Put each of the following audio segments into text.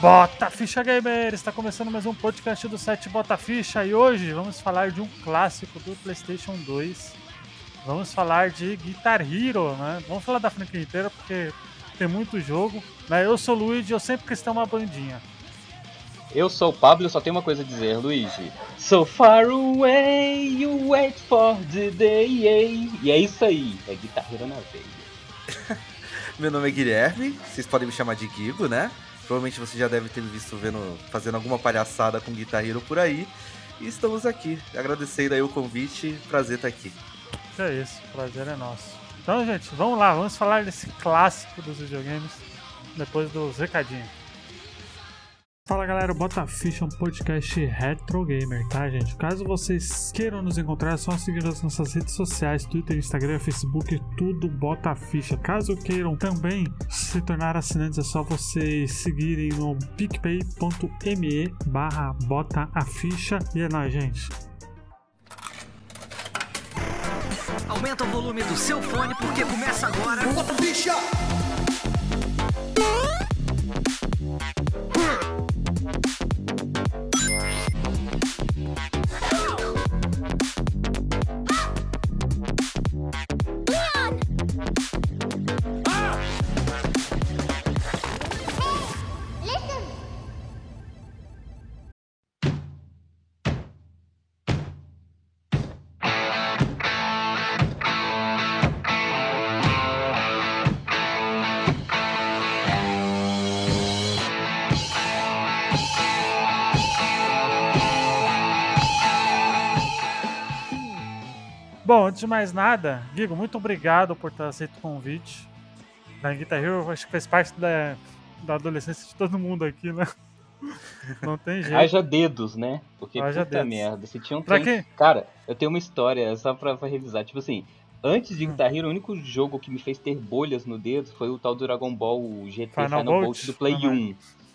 Bota Ficha Gamer! Está começando mais um podcast do site Bota Ficha e hoje vamos falar de um clássico do PlayStation 2. Vamos falar de Guitar Hero, né? Vamos falar da franquia inteira porque tem muito jogo. Né? Eu sou o Luigi e eu sempre quis ter uma bandinha. Eu sou o Pablo e só tenho uma coisa a dizer, Luigi. So far away, you wait for the day. E é isso aí, é Guitar Hero na veia. Meu nome é Guilherme, vocês podem me chamar de Guigo, né? Provavelmente você já deve ter visto vendo, fazendo alguma palhaçada com Guitar Hero por aí. E estamos aqui, agradecendo aí o convite, prazer estar aqui. Que é isso, prazer é nosso. Então, gente, vamos lá, vamos falar desse clássico dos videogames depois dos recadinhos. Fala galera, Bota Ficha é um podcast retro gamer, tá gente? Caso vocês queiram nos encontrar, é só seguir as nossas redes sociais, Twitter, Instagram, Facebook, tudo Bota Ficha. Caso queiram também se tornar assinantes, é só vocês seguirem no picpay.me barra Bota a Ficha. E é nóis, gente. Aumenta o volume do seu fone porque começa agora. Bota Ficha! Antes de mais nada, Guigo, muito obrigado por ter aceito o convite. Na Guitar Hero, acho que fez parte da, da adolescência de todo mundo aqui, né? Não tem jeito. Haja dedos, né? Porque Haja puta dedos. merda, você tinha um Pra trem- quê? Cara, eu tenho uma história só pra, pra revisar. Tipo assim, antes Hum. de Guitar Hero, o único jogo que me fez ter bolhas no dedo foi o tal do Dragon Ball GT Final Final, Bolt? Bolt do Play Uhum.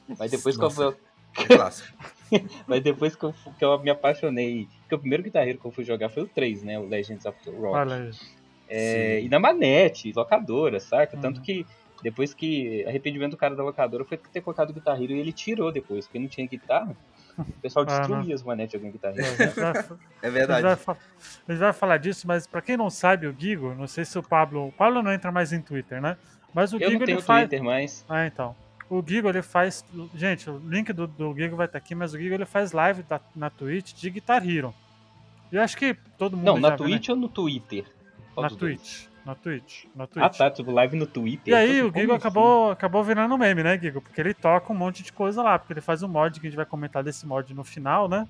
1. Mas depois que eu, Nossa. Clássico. mas depois que eu, que eu me apaixonei. Porque o primeiro Guitar Hero que eu fui jogar foi o 3, né? O Legends of the Rock. Olha. É, e na manete, locadora, saca? Uhum. Tanto que depois que. Arrependimento do cara da locadora foi ter colocado o Guitar Hero e ele tirou depois, porque não tinha guitarra. O pessoal Ah, destruía as manetes jogando Guitar A Hero. gente vai, É a gente verdade. vai a gente vai falar disso, mas pra quem não sabe, o Gigo, não sei se o Pablo. O Pablo não entra mais em Twitter, né? Mas o Eu Gigo não tenho ele faz. Twitter mais. Ah, então. O Gigo ele faz. Gente, o link do, do Gigo vai estar aqui, mas o Gigo ele faz live da- na Twitch de Guitar Hero. E eu acho que todo mundo. Não, na viu, né? Twitch ou no Twitter? Qual Na? Twitch. Na Twitch. Na Twitch. Ah tá, tipo live no Twitter. E aí Eu o Gigo acabou, acabou virando meme, né, Gigo? Porque ele toca um monte de coisa lá, porque ele faz um mod que a gente vai comentar desse mod no final, né?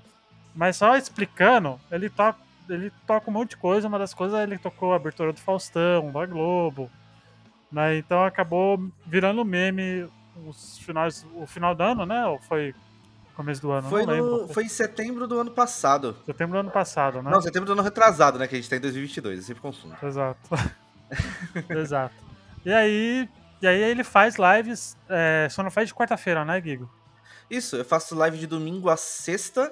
Mas só explicando, ele toca, ele toca um monte de coisa, uma das coisas ele tocou a abertura do Faustão, da Globo, né? Então acabou virando meme os finais, o final do ano, né? Ou foi começo do ano? Foi, não lembro. no, foi em setembro do ano passado. Setembro do ano passado, né? Não, setembro do ano retrasado, né? Que a gente tá em 2022, eu sempre confundo. Exato. Exato. E aí, e aí ele faz lives, é, só não faz de quarta-feira, né, Gigo? Isso, eu faço live de domingo a sexta.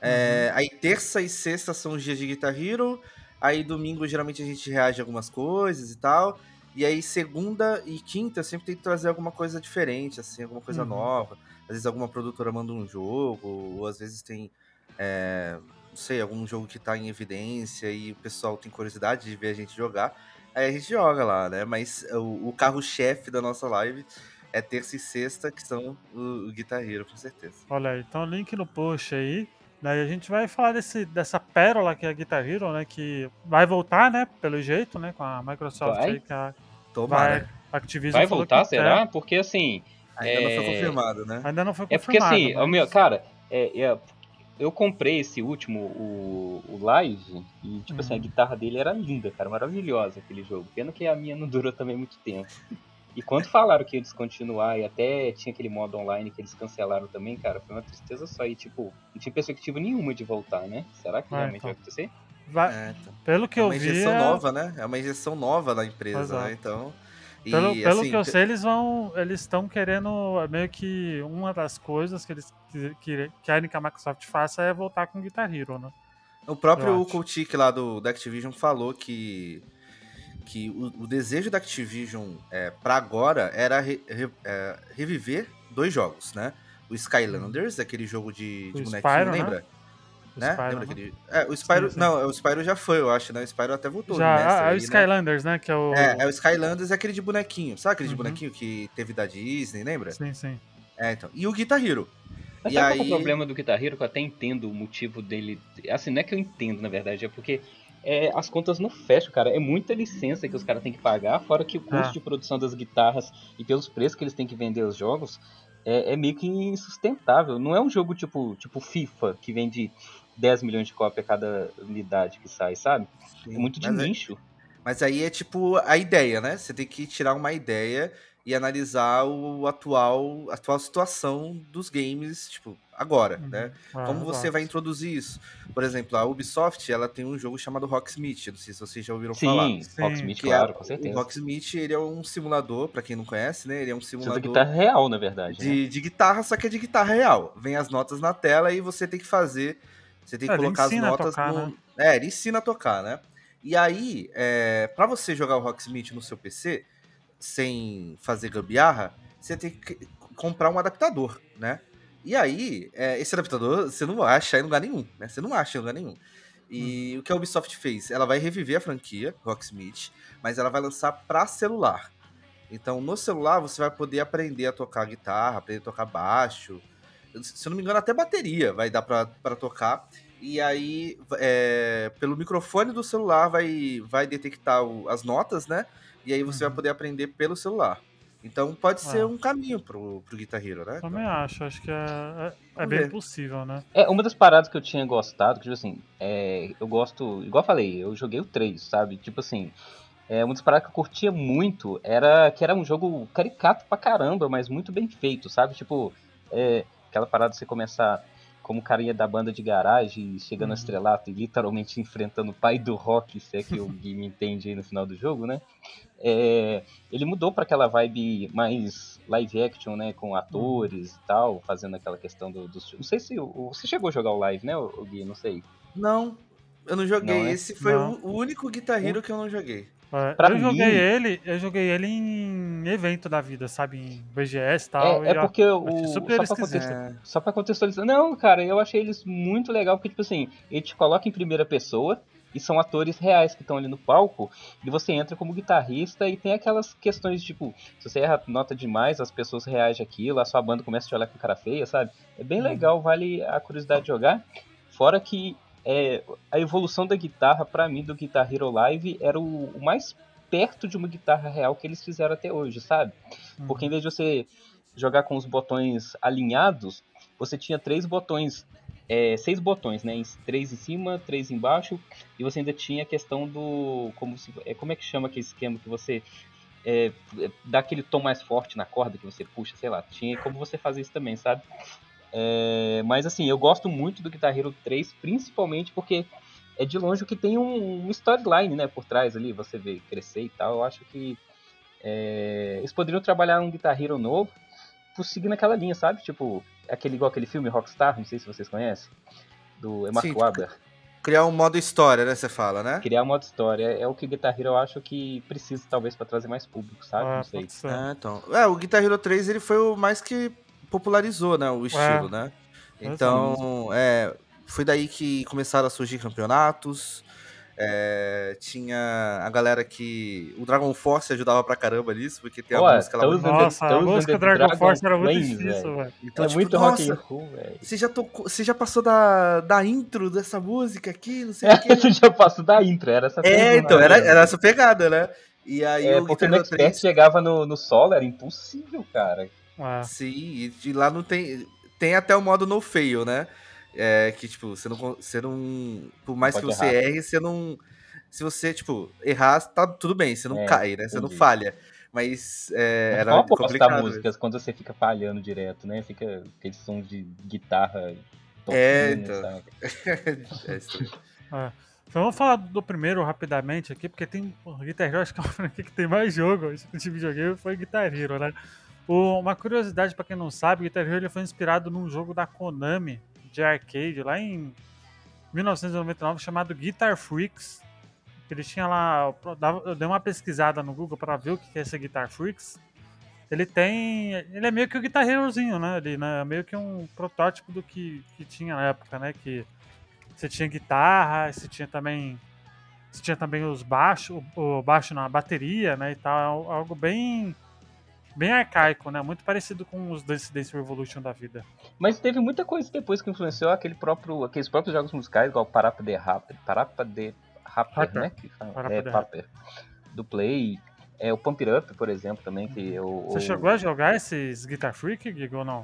é, Uhum. aí terça e sexta são os dias de Guitar Hero. Aí domingo geralmente a gente reage a algumas coisas e tal. E aí segunda e quinta eu sempre tento trazer alguma coisa diferente, assim, alguma coisa Uhum. nova. Às vezes alguma produtora manda um jogo, ou às vezes tem, é, não sei, algum jogo que tá em evidência e o pessoal tem curiosidade de ver a gente jogar. Aí a gente joga lá, né? Mas o, o carro-chefe da nossa live é terça e sexta, que são o, o Guitar Hero, com certeza. Olha aí, então link no post aí. Daí a gente vai falar desse, dessa pérola que é a Guitar Hero, né? Que vai voltar, né? Pelo jeito, né? Com a Microsoft Vai? aí, que a, Tomara. vai, a Activision Vai voltar, será? quer. Porque assim. Ainda não foi É, confirmado, né? Ainda não foi É porque confirmado. assim, mas- o meu, cara, é, é, eu comprei esse último, o, o Live, e tipo assim, a Uhum. guitarra dele era linda, cara, maravilhosa aquele jogo. Pena que a minha não durou também muito tempo. E quando falaram que ia descontinuar e até tinha aquele modo online que eles cancelaram também, cara, foi uma tristeza só. E tipo, não tinha perspectiva nenhuma de voltar, né? Será que Ah, realmente então. vai acontecer? vai- É, então. pelo que é eu uma vi. injeção é- nova, né? É uma injeção nova da empresa, Exato. né? Então. E, Pelo, pelo assim, que eu sei, eles vão. Eles estão querendo. é Meio que uma das coisas que eles que- que querem que a Microsoft faça é voltar com Guitar Hero, né? O próprio. Coutique lá do, da Activision falou que, que o, o desejo da Activision é, para agora era re- re- é, reviver dois jogos, né? o Skylanders, aquele jogo de, de O bonequinho, Spyro, né? lembra? O Né? Spyro, Lembra né? aquele... É, o Spyro... Sim, sim. Não, o Spyro já foi, eu acho, né? O Spyro até voltou. Já, nessa ah, é o aí, né? Skylanders, né? Que é o. É, é o Skylanders é aquele de bonequinho. Sabe aquele de Uhum. bonequinho que teve da Disney, lembra? Sim, sim. É, então. E o Guitar Hero. Mas E sabe qual que é aí- o problema do Guitar Hero? Que eu até entendo o motivo dele. Assim, não é que eu entendo, na verdade, é porque é, as contas não fecham, cara. É muita licença que os caras têm que pagar, fora que o custo Ah. de produção das guitarras e pelos preços que eles têm que vender os jogos é, é meio que insustentável. Não é um jogo tipo, tipo FIFA, que vende 10 milhões de cópias a cada unidade que sai, sabe? É muito de é- nicho. Mas aí é tipo a ideia, né? Você tem que tirar uma ideia e analisar o atual, a atual situação dos games, tipo, agora, Uhum. né? Ah, Como você exato. vai introduzir isso? Por exemplo, a Ubisoft, ela tem um jogo chamado Rocksmith, eu não sei se vocês já ouviram falar. Sim, Sim. Rocksmith, Que claro, é, com certeza. O Rocksmith, ele é um simulador, pra quem não conhece, né? Ele é um simulador guitarra real, na verdade. né? de, de guitarra, só que é de guitarra real. Vem as notas na tela e você tem que fazer. Você tem que É, ele colocar as notas tocar, no. né? É, ele ensina a tocar, né? E aí, é, para você jogar o Rocksmith no seu PC, sem fazer gambiarra, você tem que comprar um adaptador, né? E aí, é, esse adaptador você não acha em lugar nenhum, né? Você não acha em lugar nenhum. E o que a Ubisoft fez? Ela vai reviver a franquia, Rocksmith, mas ela vai lançar para celular. Então, no celular, você vai poder aprender a tocar guitarra, aprender a tocar baixo. Se eu não me engano, até bateria vai dar pra pra tocar. E aí, é, pelo microfone do celular, vai, vai detectar o- as notas, né? E aí você Uhum. vai poder aprender pelo celular. Então, pode ser Ah. um caminho pro, pro Guitar Hero, né? Também acho, acho que é, é, é bem ver. possível, né? É, uma das paradas que eu tinha gostado, que, tipo assim, é, eu gosto, igual eu falei, eu joguei o 3, sabe? Tipo assim, é, uma das paradas que eu curtia muito era que era um jogo caricato pra caramba, mas muito bem feito, sabe? Tipo, é, aquela parada de você começar como o cara ia da banda de garagem, chegando Uhum. ao estrelato e literalmente enfrentando o pai do rock, se é que o Gui me entende aí no final do jogo, né? É, ele mudou pra aquela vibe mais live action, né? Com atores e tal, fazendo aquela questão do, dos. Não sei se. Você chegou a jogar o live, né, Gui? Não sei. Não, eu não joguei. Não, né? Esse foi Não. o, único Guitar Hero que eu não joguei. É, eu joguei mim- ele, eu joguei ele em evento da vida, sabe? Em BGS e tal. É, é e, ó, porque o. achei Só super pra, contextualizar, só pra contextualizar. Não, cara, eu achei eles muito legal, porque, tipo assim, ele te coloca em primeira pessoa. E são atores reais que estão ali no palco. E você entra como guitarrista e tem aquelas questões, tipo, se você erra nota demais, as pessoas reagem àquilo, a sua banda começa a te olhar com cara feia, sabe? É bem Uhum. legal, vale a curiosidade de jogar. Fora que é, a evolução da guitarra, pra mim, do Guitar Hero Live, era o, o mais perto de uma guitarra real que eles fizeram até hoje, sabe? Uhum. Porque em vez de você jogar com os botões alinhados, você tinha três botões, é, seis botões, né? Três em cima, três embaixo, e você ainda tinha a questão do. Como, se, é, como é que chama aquele esquema que você. É, dá aquele tom mais forte na corda que você puxa, sei lá. Tinha como você fazer isso também, sabe? É, mas assim, eu gosto muito do Guitar Hero 3, principalmente porque é de longe o que tem um, um storyline, né, por trás ali, você vê crescer e tal. Eu acho que é, eles poderiam trabalhar um Guitar Hero novo, por seguir naquela linha, sabe? Tipo, aquele igual aquele filme Rockstar, não sei se vocês conhecem, do Mark Sim, Wahlberg. Criar um modo história, né? Você fala, né? Criar uma outra história. É o que o Guitar Hero eu acho que precisa, talvez, pra trazer mais público, sabe? Ah, não sei. É, então. É, o Guitar Hero 3 ele foi o mais que popularizou, né? O estilo, né? Então, é, foi daí que começaram a surgir campeonatos. é, tinha a galera que. O Dragon Force ajudava pra caramba nisso, porque tem a Ué, música lá. Muito- Nossa, a música Dragon, Dragon Force era muito difícil, velho. Então, é tipo, muito rock nossa, and roll, velho. você já, tocou, você já passou da, da intro dessa música aqui, não sei o quê. Você já passou da intro, era essa É, coisa, então, né? era, era essa pegada, né? E aí É, o porque no Expert 3 chegava no, no solo, era impossível, cara. É. Sim, e de lá não tem. Tem até o modo no fail, né? É que, tipo, você não. Você não por mais que você errar. erre, você não. Se você, tipo, errar, tá tudo bem, você não É, cai, né? Você não entendi. falha. Mas é, Mas era qual a proposta complicado. da mesmo. música quando você fica falhando direto, né? Fica aquele som de guitarra É, então. é. É. Então vamos falar do primeiro rapidamente aqui, porque tem. O Guitar Hero acho que é uma franquia que tem mais jogo de videogame foi Guitar Hero, né? Uma curiosidade pra quem não sabe, Guitar Hero foi inspirado num jogo da Konami de arcade lá em 1999 chamado Guitar Freaks. Ele tinha lá. Eu dei uma pesquisada no Google pra ver o que é esse Guitar Freaks. ele tem. Ele é meio que o Guitar Herozinho, né? Ele, né? É meio que um protótipo do que, que tinha na época, né? Que você tinha guitarra, você tinha também. Você tinha também os baixos, o baixo na bateria, né? E tal. É algo bem. Bem arcaico, né? Muito parecido com os Dance Dance Revolution da vida. Mas teve muita coisa depois que influenciou aquele próprio, aqueles próprios jogos musicais, igual Parapa de Rapper, Parapa de Rapper, Rapper. né? Que fala, Parapa é, de Rapper. Do Play. É, o Pump It Up, por exemplo, também, que eu... Você chegou a jogar esses Guitar Freak, Gigo, ou não?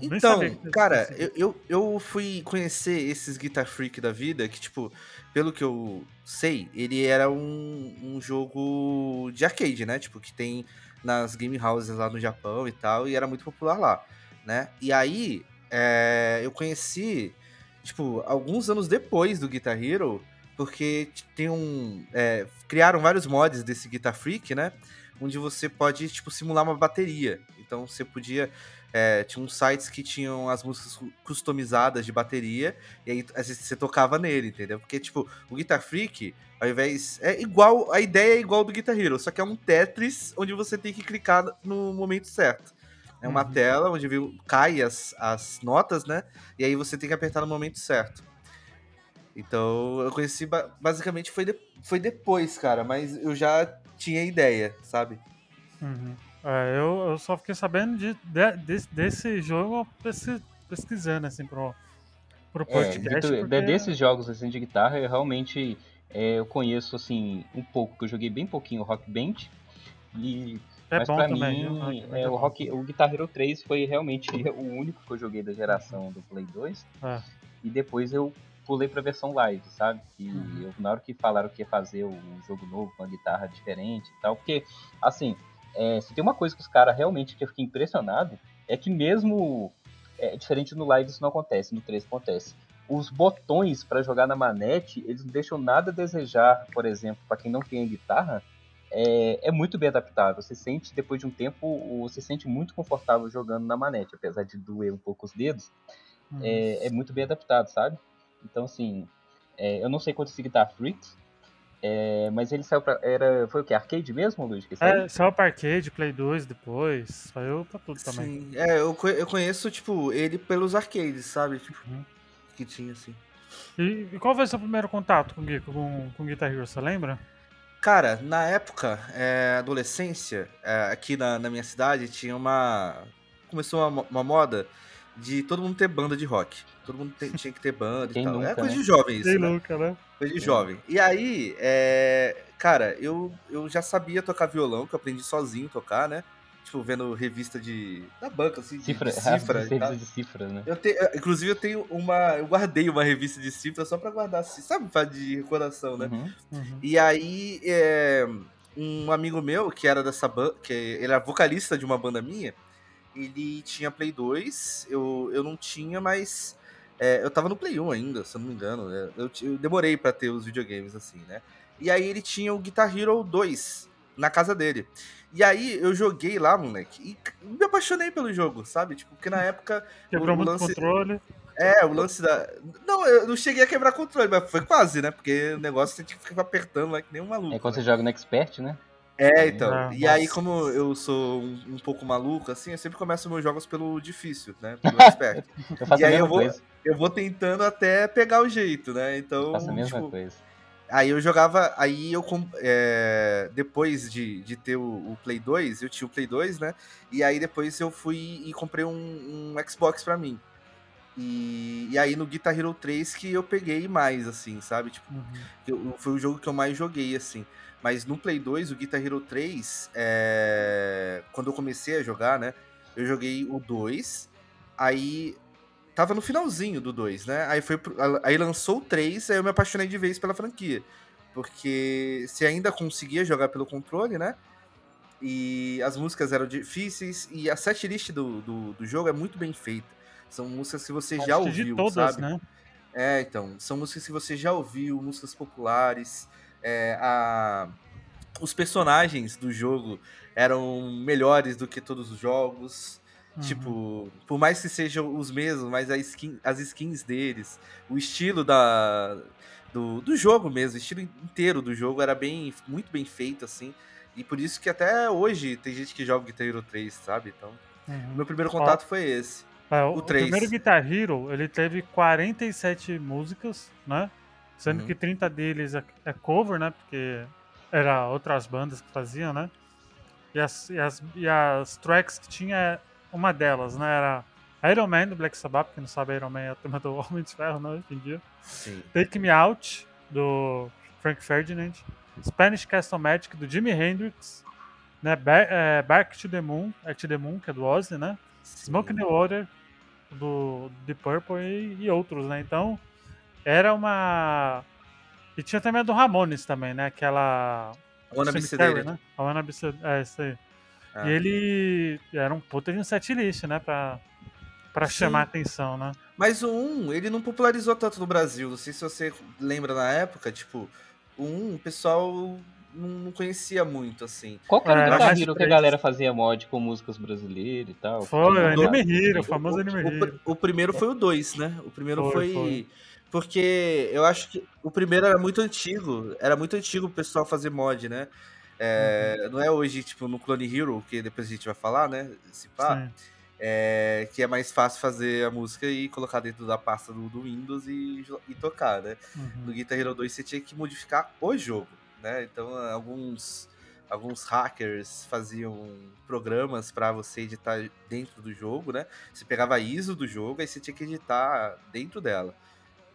Eu Então, cara, eu, eu, eu fui conhecer esses Guitar Freak da vida, que, tipo, pelo que eu sei, ele era um, um jogo de arcade, né? Tipo, que tem nas game houses lá no Japão e tal, e era muito popular lá, né? E aí, é, eu conheci, tipo, alguns anos depois do Guitar Hero, porque tem um... é, criaram vários mods desse Guitar Freak, né? Onde você pode, tipo, simular uma bateria. Então, você podia... É, tinha uns sites que tinham as músicas cu- customizadas de bateria, e aí às vezes, você tocava nele, entendeu? Porque, tipo, o Guitar Freak, ao invés. É igual. A ideia é igual do Guitar Hero, só que é um Tetris onde você tem que clicar no momento certo. É uma Uhum. tela onde viu, cai as, as notas, né? E aí você tem que apertar no momento certo. Então eu conheci ba- basicamente foi, de- foi depois, cara, mas eu já tinha ideia, sabe? Uhum. É, eu, eu só fiquei sabendo de, de- desse, desse jogo pesqui- pesquisando, assim, pro, pro É, podcast. Vitor, de- porque- desses jogos assim, de guitarra, eu realmente é, eu conheço assim um pouco, que eu joguei bem pouquinho o Rock Band. E, É mas bom pra também. mim, é, é o. Rock, o Guitar Hero 3 foi realmente o único que eu joguei da geração do Play 2. É. E depois eu pulei pra versão live, sabe? E Uhum. eu, na hora que falaram que ia fazer o jogo novo com a guitarra diferente e tal, porque, assim, é, se tem uma coisa que os caras realmente que eu fiquei impressionado, é que mesmo é, diferente no live isso não acontece, no 3 acontece. Os botões pra jogar na manete, eles não deixam nada a desejar, por exemplo, pra quem não tem a guitarra, é, é muito bem adaptado. Você sente, depois de um tempo, você se sente muito confortável jogando na manete, apesar de doer um pouco os dedos é, é muito bem adaptado, sabe? Então, assim, é, eu não sei quanto esse Guitar Freaks, é, mas ele saiu pra. Era, foi o que? Arcade mesmo, Luiz? Que saiu? É, saiu pra arcade, Play 2 depois, saiu pra tudo também. Sim. É, eu, eu conheço, tipo, ele pelos arcades, sabe? Tipo, Uhum. que tinha, assim. E, e qual foi o seu primeiro contato com, com, com Guitar Hero, você lembra? Cara, na época, é, adolescência, é, aqui na, na minha cidade, tinha uma. Começou uma, uma moda de todo mundo ter banda de rock. Todo mundo tem- tinha que ter banda Quem e tal. nunca, é coisa né? de jovem isso, Sei né? nunca, né? Coisa de jovem. E aí, é, cara, eu, eu já sabia tocar violão, que eu aprendi sozinho tocar, né? Tipo, vendo revista de. da banca, assim, de Cifra, de cifra serviço de cifras, né? Eu tenho, eu- inclusive, eu tenho uma. Eu guardei uma revista de cifra só pra guardar, assim, sabe? pra- De recordação, né? Uhum. Uhum. E aí, é, um amigo meu, que era dessa banda, que ele era vocalista de uma banda minha, ele tinha Play 2, eu, eu não tinha, mas é, eu tava no Play 1 ainda, se eu não me engano. né? Eu, eu demorei pra ter os videogames assim, né? E aí ele tinha o Guitar Hero 2 na casa dele. E aí eu joguei lá, moleque, e me apaixonei pelo jogo, sabe? Tipo, porque na época Quebrou o muito lance- controle. é, o lance da. Não, eu não cheguei a quebrar controle, mas foi quase, né? Porque o negócio você tinha que ficar apertando lá que nem um maluco. É quando né? você joga no Expert, né? É, então. Ah, e aí, nossa. como eu sou um, um pouco maluco, assim, eu sempre começo meus jogos pelo difícil, né? Pelo expert. Eu faço E aí eu vou- coisa. eu vou tentando até pegar o jeito, né? Eu Então, faço a mesma tipo, coisa. aí eu jogava. Aí eu. é, depois de, de ter o, o Play 2, eu tinha o Play 2, né? E aí depois eu fui e comprei um, um Xbox pra mim. E, e aí no Guitar Hero 3 que eu peguei mais, assim, sabe? Tipo, Uhum. eu- foi o jogo que eu mais joguei, assim. Mas no Play 2, o Guitar Hero 3, é, quando eu comecei a jogar, né? Eu joguei o 2, aí tava no finalzinho do 2, né? Aí, foi pro- aí lançou o 3, aí eu me apaixonei de vez pela franquia. Porque você ainda conseguia jogar pelo controle, né? E as músicas eram difíceis, e a setlist do, do, do jogo é muito bem feita. São músicas que você já que de ouviu, todas, sabe? né? É, então, são músicas que você já ouviu, músicas populares. É, a- Os personagens do jogo eram melhores do que todos os jogos. Uhum. Tipo, por mais que sejam os mesmos, mas skin, as skins deles, o estilo da, do, do jogo mesmo, o estilo inteiro do jogo era bem, muito bem feito, assim. E por isso que até hoje tem gente que joga Guitar Hero 3, sabe? Então, Uhum. meu primeiro contato foi esse. É, o, o primeiro Guitar Hero, ele teve 47 músicas, né? Sendo Uhum. que 30 deles é, é cover, né? Porque era outras bandas que faziam, né? E as, e as, e as tracks que tinha, uma delas, né? Era Iron Man, do Black Sabbath, quem não sabe, Iron Man é o tema do Homem de Ferro, né? Hoje em dia. Sim. Take Me Out, do Frank Ferdinand. Spanish Castle Magic, do Jimi Hendrix. Né? Ba é, Bark to the Moon, é to the Moon, que é do Ozzy, né? Smoke in the Water, do The Purple e, e outros, né? Então, era uma... E tinha também a do Ramones também, né? Aquela... Cemetery, Sedated. né? A Be Sed- É, isso aí. Ah. E ele era um puta de um setlist, né? Pra, pra Sim. chamar a atenção, né? Mas o 1, ele não popularizou tanto no Brasil. Não sei se você lembra na época, tipo, o 1, o pessoal não conhecia muito, assim. Qual que era É, o era Guitar Hero que a galera fazia mod com músicas brasileiras e tal? Foi, o Anime Hero, o famoso Anime Hero. o primeiro foi o 2, né? O primeiro Foi, foi, foi. Porque eu acho que o primeiro era muito antigo. Era muito antigo o pessoal fazer mod, né? É, Uhum. Não é hoje, tipo, no Clone Hero, que depois a gente vai falar, né? Se pá, é, que é mais fácil fazer a música e colocar dentro da pasta do, do Windows e, e tocar, né? No Uhum. Guitar Hero 2 você tinha que modificar o jogo, né? Então alguns alguns hackers faziam programas para você editar dentro do jogo, né? Você pegava a ISO do jogo e você tinha que editar dentro dela.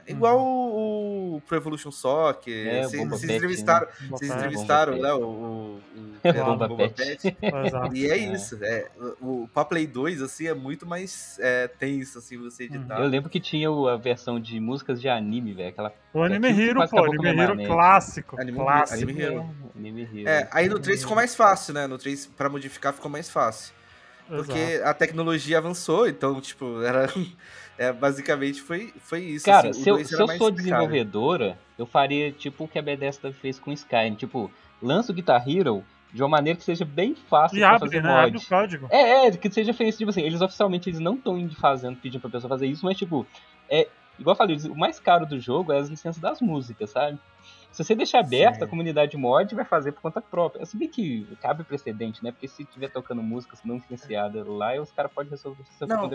É igual o, o Pro Evolution Soccer. É, o vocês, vocês Pet, entrevistaram, Boa vocês festa. entrevistaram né, o, o, o É, Bomba Bomba Pet. Pet. Exato. E é É. isso, é, o, o Play 2, assim, é muito mais é, tenso, assim, você Uhum. editar. Eu lembro que tinha a versão de músicas de anime, velho. Aquela. O Anime que Hero, pô, Anime Hero clássico. Anime- clássico. Anime Hero. Anime Hero. É, aí no 3 ficou mais fácil, né? No 3, pra modificar, ficou mais fácil. Porque Exato. a tecnologia avançou, então, tipo, era. É, basicamente foi, foi isso. Cara, assim, se eu, se eu sou desenvolvedora, eu faria tipo o que a Bethesda fez com Skyrim. Tipo, lança o Guitar Hero de uma maneira que seja bem fácil E pra abre, fazer né? Abre mod. o código. É, é, que seja feito, tipo assim, eles oficialmente eles não estão fazendo, pedindo pra pessoa fazer isso, mas tipo, é, igual eu falei, o mais caro do jogo é as licenças das músicas, sabe? Se você deixar aberta, Sim. a comunidade mod vai fazer por conta própria. Se bem que cabe precedente, né? Porque se tiver tocando músicas não licenciadas lá, os caras podem resolver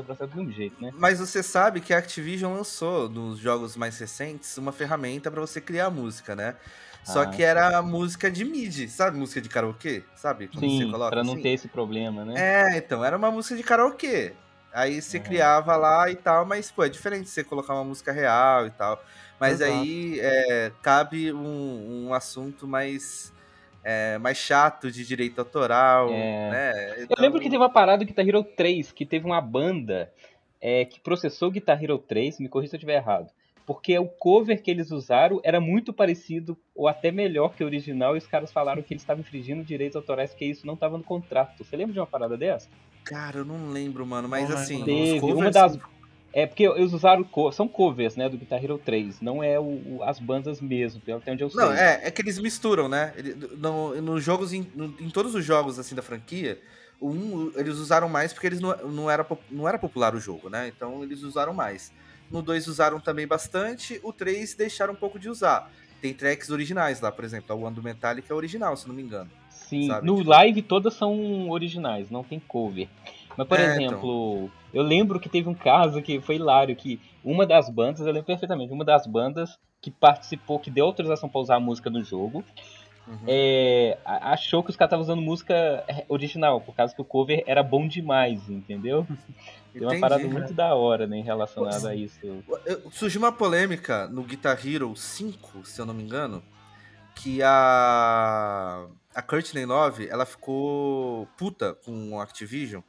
o processo de um jeito, né? Mas você sabe que a Activision lançou nos jogos mais recentes uma ferramenta pra você criar música, né? Só Ah, que era música de MIDI, sabe? Música de karaokê, sabe? Quando você Sim, coloca pra não assim? ter esse problema, né? É, então, era uma música de karaokê. Aí você Uhum. criava lá e tal, mas, pô, é diferente você colocar uma música real e tal. Mas Exato. aí é, cabe um, um assunto mais, é, mais chato de direito autoral, É. né? Eu Então, lembro que teve uma parada do Guitar Hero 3, que teve uma banda é, que processou o Guitar Hero 3, me corrija se eu estiver errado. Porque o cover que eles usaram era muito parecido, ou até melhor que o original, e os caras falaram que eles estavam infringindo direitos autorais, porque isso não estava no contrato. Você lembra de uma parada dessa? Cara, eu não lembro, mano, mas Não assim, Teve covers... uma das. É porque eles usaram. co- São covers, né? Do Guitar Hero 3. Não é o, o- as bandas mesmo, pelo até onde eu sei. Não, é, é que eles misturam, né? No, nos jogos, em, no- em todos os jogos assim da franquia, o um, eles usaram mais porque eles não, não, era, não era popular o jogo, né? Então eles usaram mais. No 2 usaram também bastante, o 3 deixaram um pouco de usar. Tem tracks originais lá, por exemplo, a One do Metallica é original, se não me engano. Sim, sabe? no Tipo- live todas são originais, não tem cover. Mas, por É, então. exemplo, eu lembro que teve um caso que foi hilário, que uma das bandas, eu lembro perfeitamente, uma das bandas que participou, que deu autorização pra usar a música no jogo, Uhum. é, achou que os caras estavam usando música é, original, por causa que o cover era bom demais, entendeu? Tem uma parada muito da hora, né, relacionada a isso. Surgiu uma polêmica no Guitar Hero 5, se eu não me engano, que a a Courtney Love, ela ficou puta com a Activision.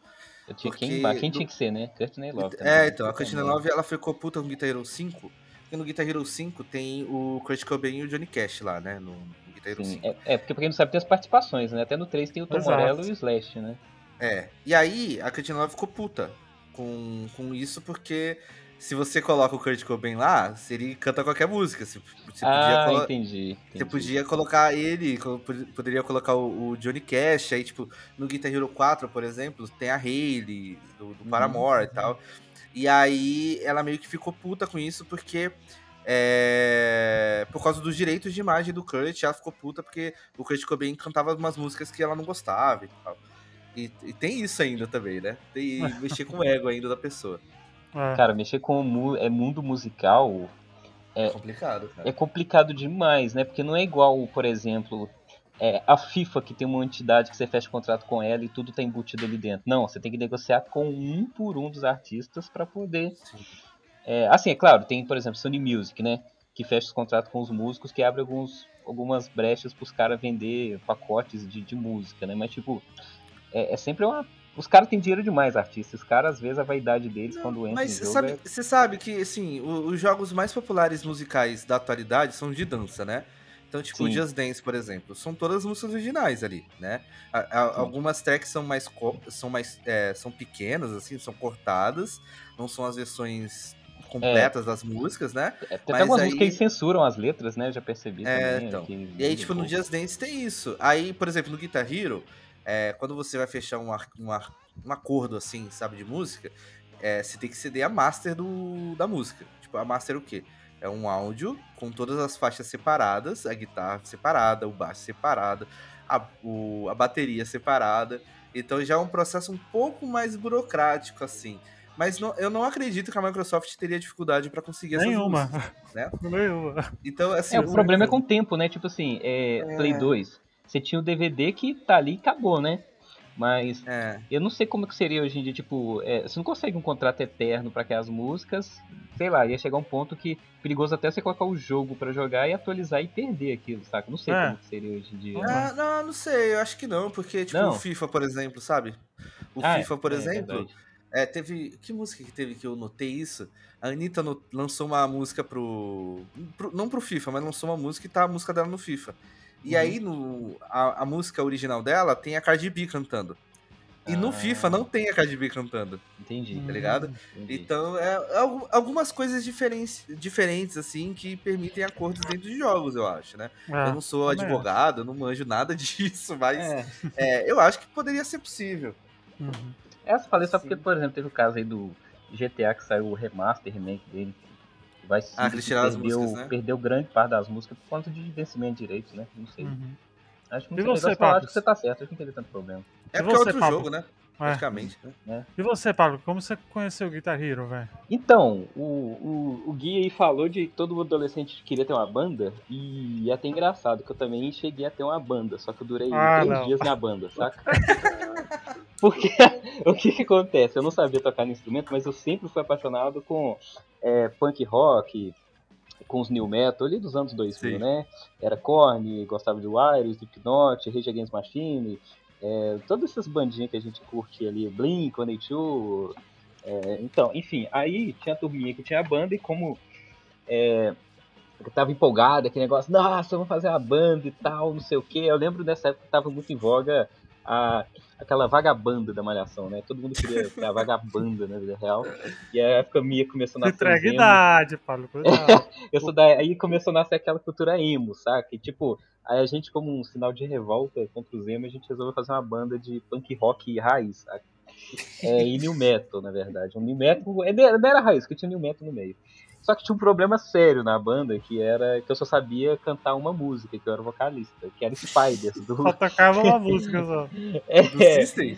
Tinha quem, quem do- tinha que ser, né? Courtney Love também. É, então, a Courtney. Love, ela ficou puta com o Guitar Hero 5, porque no Guitar Hero 5 tem o Kurt Cobain e o Johnny Cash lá, né, no, no Guitar Hero Sim, 5. é, é, porque pra quem não sabe tem as participações, né? Até no 3 tem o Tom Exato. Morello e o Slash, né? É, e aí a Courtney Love ficou puta com, com isso, porque se você coloca o Kurt Cobain lá, ele canta qualquer música, você, você podia ah, colo- entendi, Você entendi. podia colocar ele, poderia colocar o, o Johnny Cash, aí, tipo, no Guitar Hero 4, por exemplo, tem a Hayley, do, do Paramore uhum. e tal. E aí ela meio que ficou puta com isso, porque é, por causa dos direitos de imagem do Kurt, ela ficou puta porque o Kurt Cobain cantava umas músicas que ela não gostava e tal. E, e tem isso ainda também, né? Tem mexer com o ego ainda da pessoa. É. Cara, mexer com o mu- é mundo musical É complicado, cara. é complicado demais, né? Porque não é igual, por exemplo, é, a FIFA que tem uma entidade que você fecha contrato com ela e tudo tá embutido ali dentro. Não, você tem que negociar com um por um dos artistas para poder. É, assim, é claro, tem, por exemplo, Sony Music, né? Que fecha os contratos com os músicos, que abre alguns, algumas brechas pros caras vender pacotes de, de música, né? Mas, tipo, é, é sempre uma. Os caras têm dinheiro demais, artistas. Os caras, às vezes, a vaidade deles quando entra Mas jogo sabe, é- você sabe que, assim, os jogos mais populares musicais da atualidade são de dança, né? Então, tipo, o Sim. Just Dance, por exemplo, são todas músicas originais ali, né? A- a- algumas tracks são mais, são mais é, são pequenas, assim, são cortadas, não são as versões completas das músicas, né? É, Tem Mas até algumas aí- músicas que censuram as letras, né? Já percebi É, também. então. E aí, tipo, no Just Dance tem isso. Aí, por exemplo, no Guitar Hero, é, quando você vai fechar um, ar- um, ar- um acordo, assim, sabe, de música, é, você tem que ceder a master do, da música. Tipo, a master é o quê? É um áudio com todas as faixas separadas, a guitarra separada, o baixo separado, a, o- a bateria separada. Então já é um processo um pouco mais burocrático, assim. Mas não- eu não acredito que a Microsoft teria dificuldade para conseguir essas Nenhuma. músicas, né? Nenhuma. Então, assim... É, o problema é com o tempo, né? Tipo assim, é, Play 2. Você tinha o DVD que tá ali e acabou, né? Mas É, eu não sei como que seria hoje em dia, tipo, é, você não consegue um contrato eterno pra aquelas músicas. Sei lá, ia chegar um ponto que perigoso até você colocar o jogo pra jogar e atualizar e perder aquilo, saca? Não sei É. como que seria hoje em dia. Ah, não, não sei, eu acho que não, porque, tipo, Não. o FIFA, por exemplo, sabe? O Ah, FIFA, por é, exemplo, é, teve. Que música que teve que eu notei isso? A Anitta no- lançou uma música pro, pro- Não pro FIFA, mas lançou uma música e tá a música dela no FIFA. E Uhum. aí, no, a, a música original dela tem a Cardi B cantando. E no Ah. FIFA não tem a Cardi B cantando, Entendi. tá ligado? entendi. Então, é, é algu- algumas coisas diferentes, diferentes, assim, que permitem acordos dentro de jogos, eu acho, né? É, eu não sou advogado, eu não manjo nada disso, mas É. é, eu acho que poderia ser possível. Uhum. Essa falei só porque, Sim. por exemplo, teve o caso aí do GTA que saiu o remaster, remake dele. Vai Ah, eles tiraram as perdeu, músicas, né? perdeu grande parte das músicas por conta de vencimento de direitos, né? Não sei. Uhum. Acho que não sei, você, eu acho que você tá certo, acho que não teria tanto problema. É porque é outro Pablo? jogo, né? É. Praticamente. né? E você, Pablo, como você conheceu o Guitar Hero, velho? Então, o, o, o Gui aí falou de que todo adolescente queria ter uma banda, e é até engraçado que eu também cheguei a ter uma banda, só que eu durei Ah, três não. dias na banda, saca? Porque o que que acontece? Eu não sabia tocar no instrumento, mas eu sempre fui apaixonado com é, punk rock, com os new metal ali dos anos 2000, Sim. né? Era Korn, gostava de Wires, Slipknot, Rage Against Machine, é, todas essas bandinhas que a gente curte ali, Blink, 182, é, então, enfim, aí tinha a turminha que tinha a banda e como é, eu tava empolgado, aquele negócio, nossa, vamos fazer uma banda e tal, não sei o que. Eu lembro dessa época que tava muito em voga a, aquela vagabanda da Malhação, né? Todo mundo queria ter a vagabanda na vida real. E a época minha começou a nascer. Entrega idade. Cuidado. Eu sou da, aí começou a nascer aquela cultura emo, saca? E, tipo, aí a gente, como um sinal de revolta contra os emo, a gente resolveu fazer uma banda de punk rock raiz, saca? É, e new metal, na verdade. Um new metal, é, não era raiz, que tinha new metal no meio. Só que tinha um problema sério na banda, que era que eu só sabia cantar uma música, que eu era vocalista, que era Spiders, do, Só tocava uma música só. Do é, System?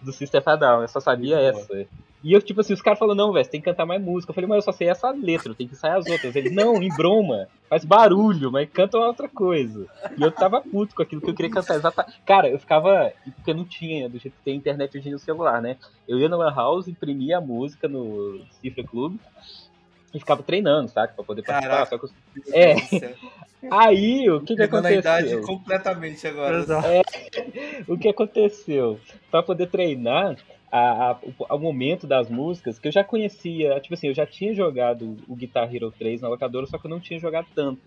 do System of a Down, eu só sabia Muito essa. E eu, tipo assim, os caras falam, não, velho, você tem que cantar mais música. Eu falei, mas eu só sei essa letra, eu tenho que ensaiar as outras. Eles, não, embroma, faz barulho, mas canta uma outra coisa. E eu tava puto com aquilo que eu queria cantar exatamente. Cara, eu ficava. Porque não tinha, do jeito que tem internet hoje no celular, né? Eu ia na Lan House, imprimia a música no Cifra Club e ficava treinando, saca? Pra poder participar. Caraca. Só que É. Aí, o que que Pegando a idade aconteceu? completamente agora. Exato. o que aconteceu? Pra poder treinar a, a- o, o momento das músicas, que eu já conhecia, tipo assim, eu já tinha jogado o Guitar Hero 3 na locadora, só que eu não tinha jogado tanto.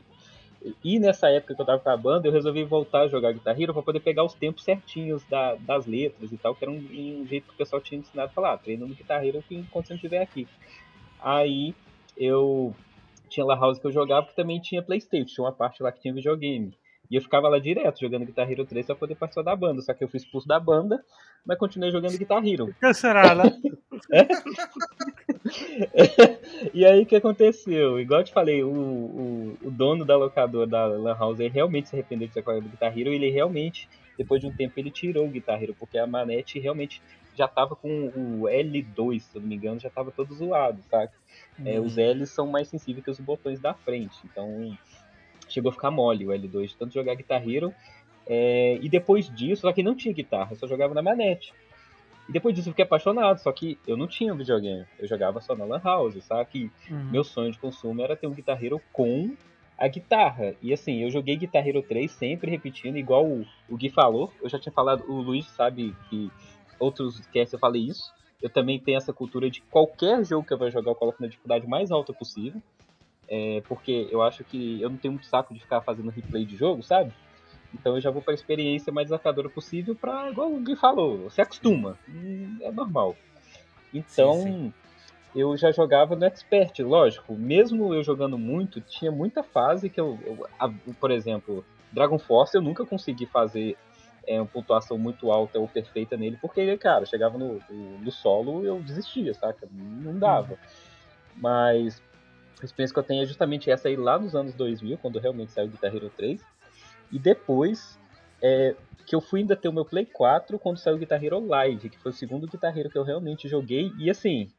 E nessa época que eu tava com a banda, eu resolvi voltar a jogar Guitar Hero pra poder pegar os tempos certinhos da- das letras e tal, que era um, um jeito que o pessoal tinha ensinado a falar, ah, treina no Guitar Hero que enquanto você não estiver aqui. Aí eu tinha La House que eu jogava, que também tinha Playstation, tinha uma parte lá que tinha videogame. E eu ficava lá direto, jogando Guitar Hero 3 pra poder participar da banda. Só que eu fui expulso da banda, mas continuei jogando Guitar Hero. Será, né? e aí o que aconteceu? Igual eu te falei, o, o, o dono da locadora da Lan House ele realmente se arrependeu de ser colega do Guitar Hero. Ele realmente, depois de um tempo, ele tirou o Guitar Hero, porque a manete realmente já tava com o L2, se eu não me engano, já tava todo zoado, saca? É, os L's são mais sensíveis que os botões da frente, então chegou a ficar mole o L2 de tanto jogar Guitar Hero. É, e depois disso, só que não tinha guitarra, eu só jogava na manete. E depois disso eu fiquei apaixonado, só que eu não tinha um videogame, eu jogava só na Lan House, sabe? Que Uhum. meu sonho de consumo era ter um Guitar Hero com a guitarra. E assim, eu joguei Guitar Hero 3 sempre repetindo, igual o, o Gui falou. Eu já tinha falado, o Luiz sabe que outros casts eu falei isso. Eu também tenho essa cultura de qualquer jogo que eu vou jogar, eu coloco na dificuldade mais alta possível. É, porque eu acho que eu não tenho muito saco de ficar fazendo replay de jogo, sabe? Então eu já vou para a experiência mais desafiadora possível para, igual o Gui falou, você acostuma. Hum, É normal. Então, Sim, eu já jogava no Expert, lógico. Mesmo eu jogando muito, tinha muita fase que eu, eu- a- por exemplo, Dragon Force eu nunca consegui fazer é, uma pontuação muito alta ou perfeita nele, porque, cara, chegava no, no- solo eu desistia, saca? Não dava. Mas a experiência que eu tenho é justamente essa aí lá nos anos 2000, quando realmente saiu Guitar Hero 3. E depois é, que eu fui ainda ter o meu Play 4 quando saiu o Guitar Hero Live, que foi o segundo Guitar Hero que eu realmente joguei. E assim,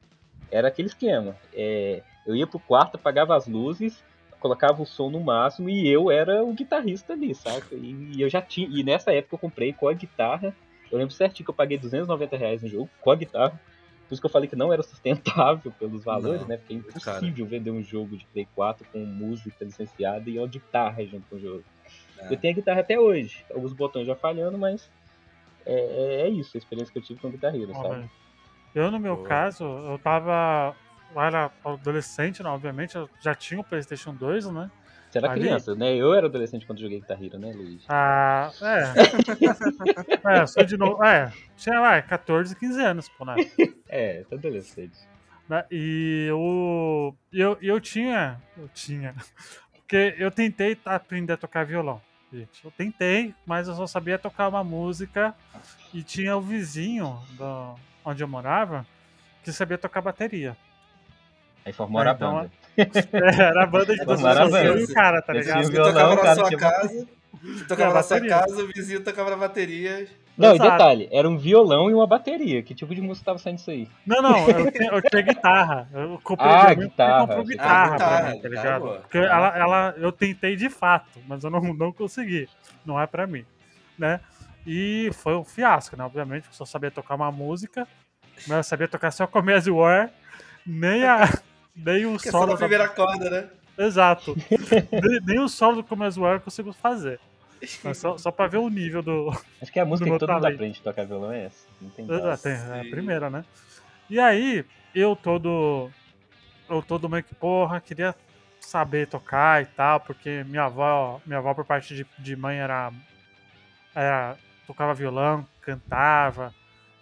era aquele esquema. É, eu ia pro quarto, apagava as luzes, colocava o som no máximo e eu era o guitarrista ali, saca? E, e eu já tinha. E nessa época eu comprei com a guitarra. Eu lembro certinho que eu paguei 290 reais no jogo com a guitarra. Por isso que eu falei que não era sustentável pelos valores, Não, né? Porque é impossível vender um jogo de Play 4 com música licenciada e uma guitarra junto com o jogo. É. Eu tenho a guitarra até hoje. Alguns botões já falhando, mas é, é- é isso, a experiência que eu tive com guitarreiro, Ó, sabe? Eu, no meu Boa. caso, eu tava. Eu era adolescente, né? Obviamente, eu já tinha o PlayStation 2, né? Você era Ali- criança, né? Eu era adolescente quando joguei guitarreiro, né, Luiz? Ah, é. é, sou de novo. É, tinha lá 14, 15 anos, pô, né? É, tô adolescente. Né? E eu, eu, eu tinha, eu tinha, porque eu tentei tá, aprender a tocar violão, gente. Eu tentei, mas eu só sabia tocar uma música e tinha o vizinho do, onde eu morava que sabia tocar bateria. Aí formaram Ah, então, a banda. É, era a banda de eu banda. e o cara, tá ligado? Você tocava na cara, sua tinha casa, você tocava na sua casa, o vizinho tocava na bateria. Não, e detalhe, era um violão e uma bateria. Que tipo de música tava saindo isso aí? Não, não, eu tinha, eu tinha guitarra. Eu comprei Ah, mãe guitarra. comprou Ah, guitarra, guitarra, pra mim, tá guitarra, ligado? Porque ela, ela, eu tentei de fato, mas eu não, não consegui. Não é pra mim, né? E foi um fiasco, né? Obviamente, eu só sabia tocar uma música, mas eu sabia tocar só Commerce War, nem, a, nem o Que é só solo na da primeira corda, né? Exato. nem, nem o solo do Commerce War eu consigo fazer. Mas só, só pra ver o nível do, Acho que a música que todo mundo aprende a tocar violão é essa. Não tem Exato, é a primeira, né? E aí, eu todo. Eu todo meio que, porra, queria saber tocar e tal, porque minha avó, minha avó por parte de, de mãe era, era. tocava violão, cantava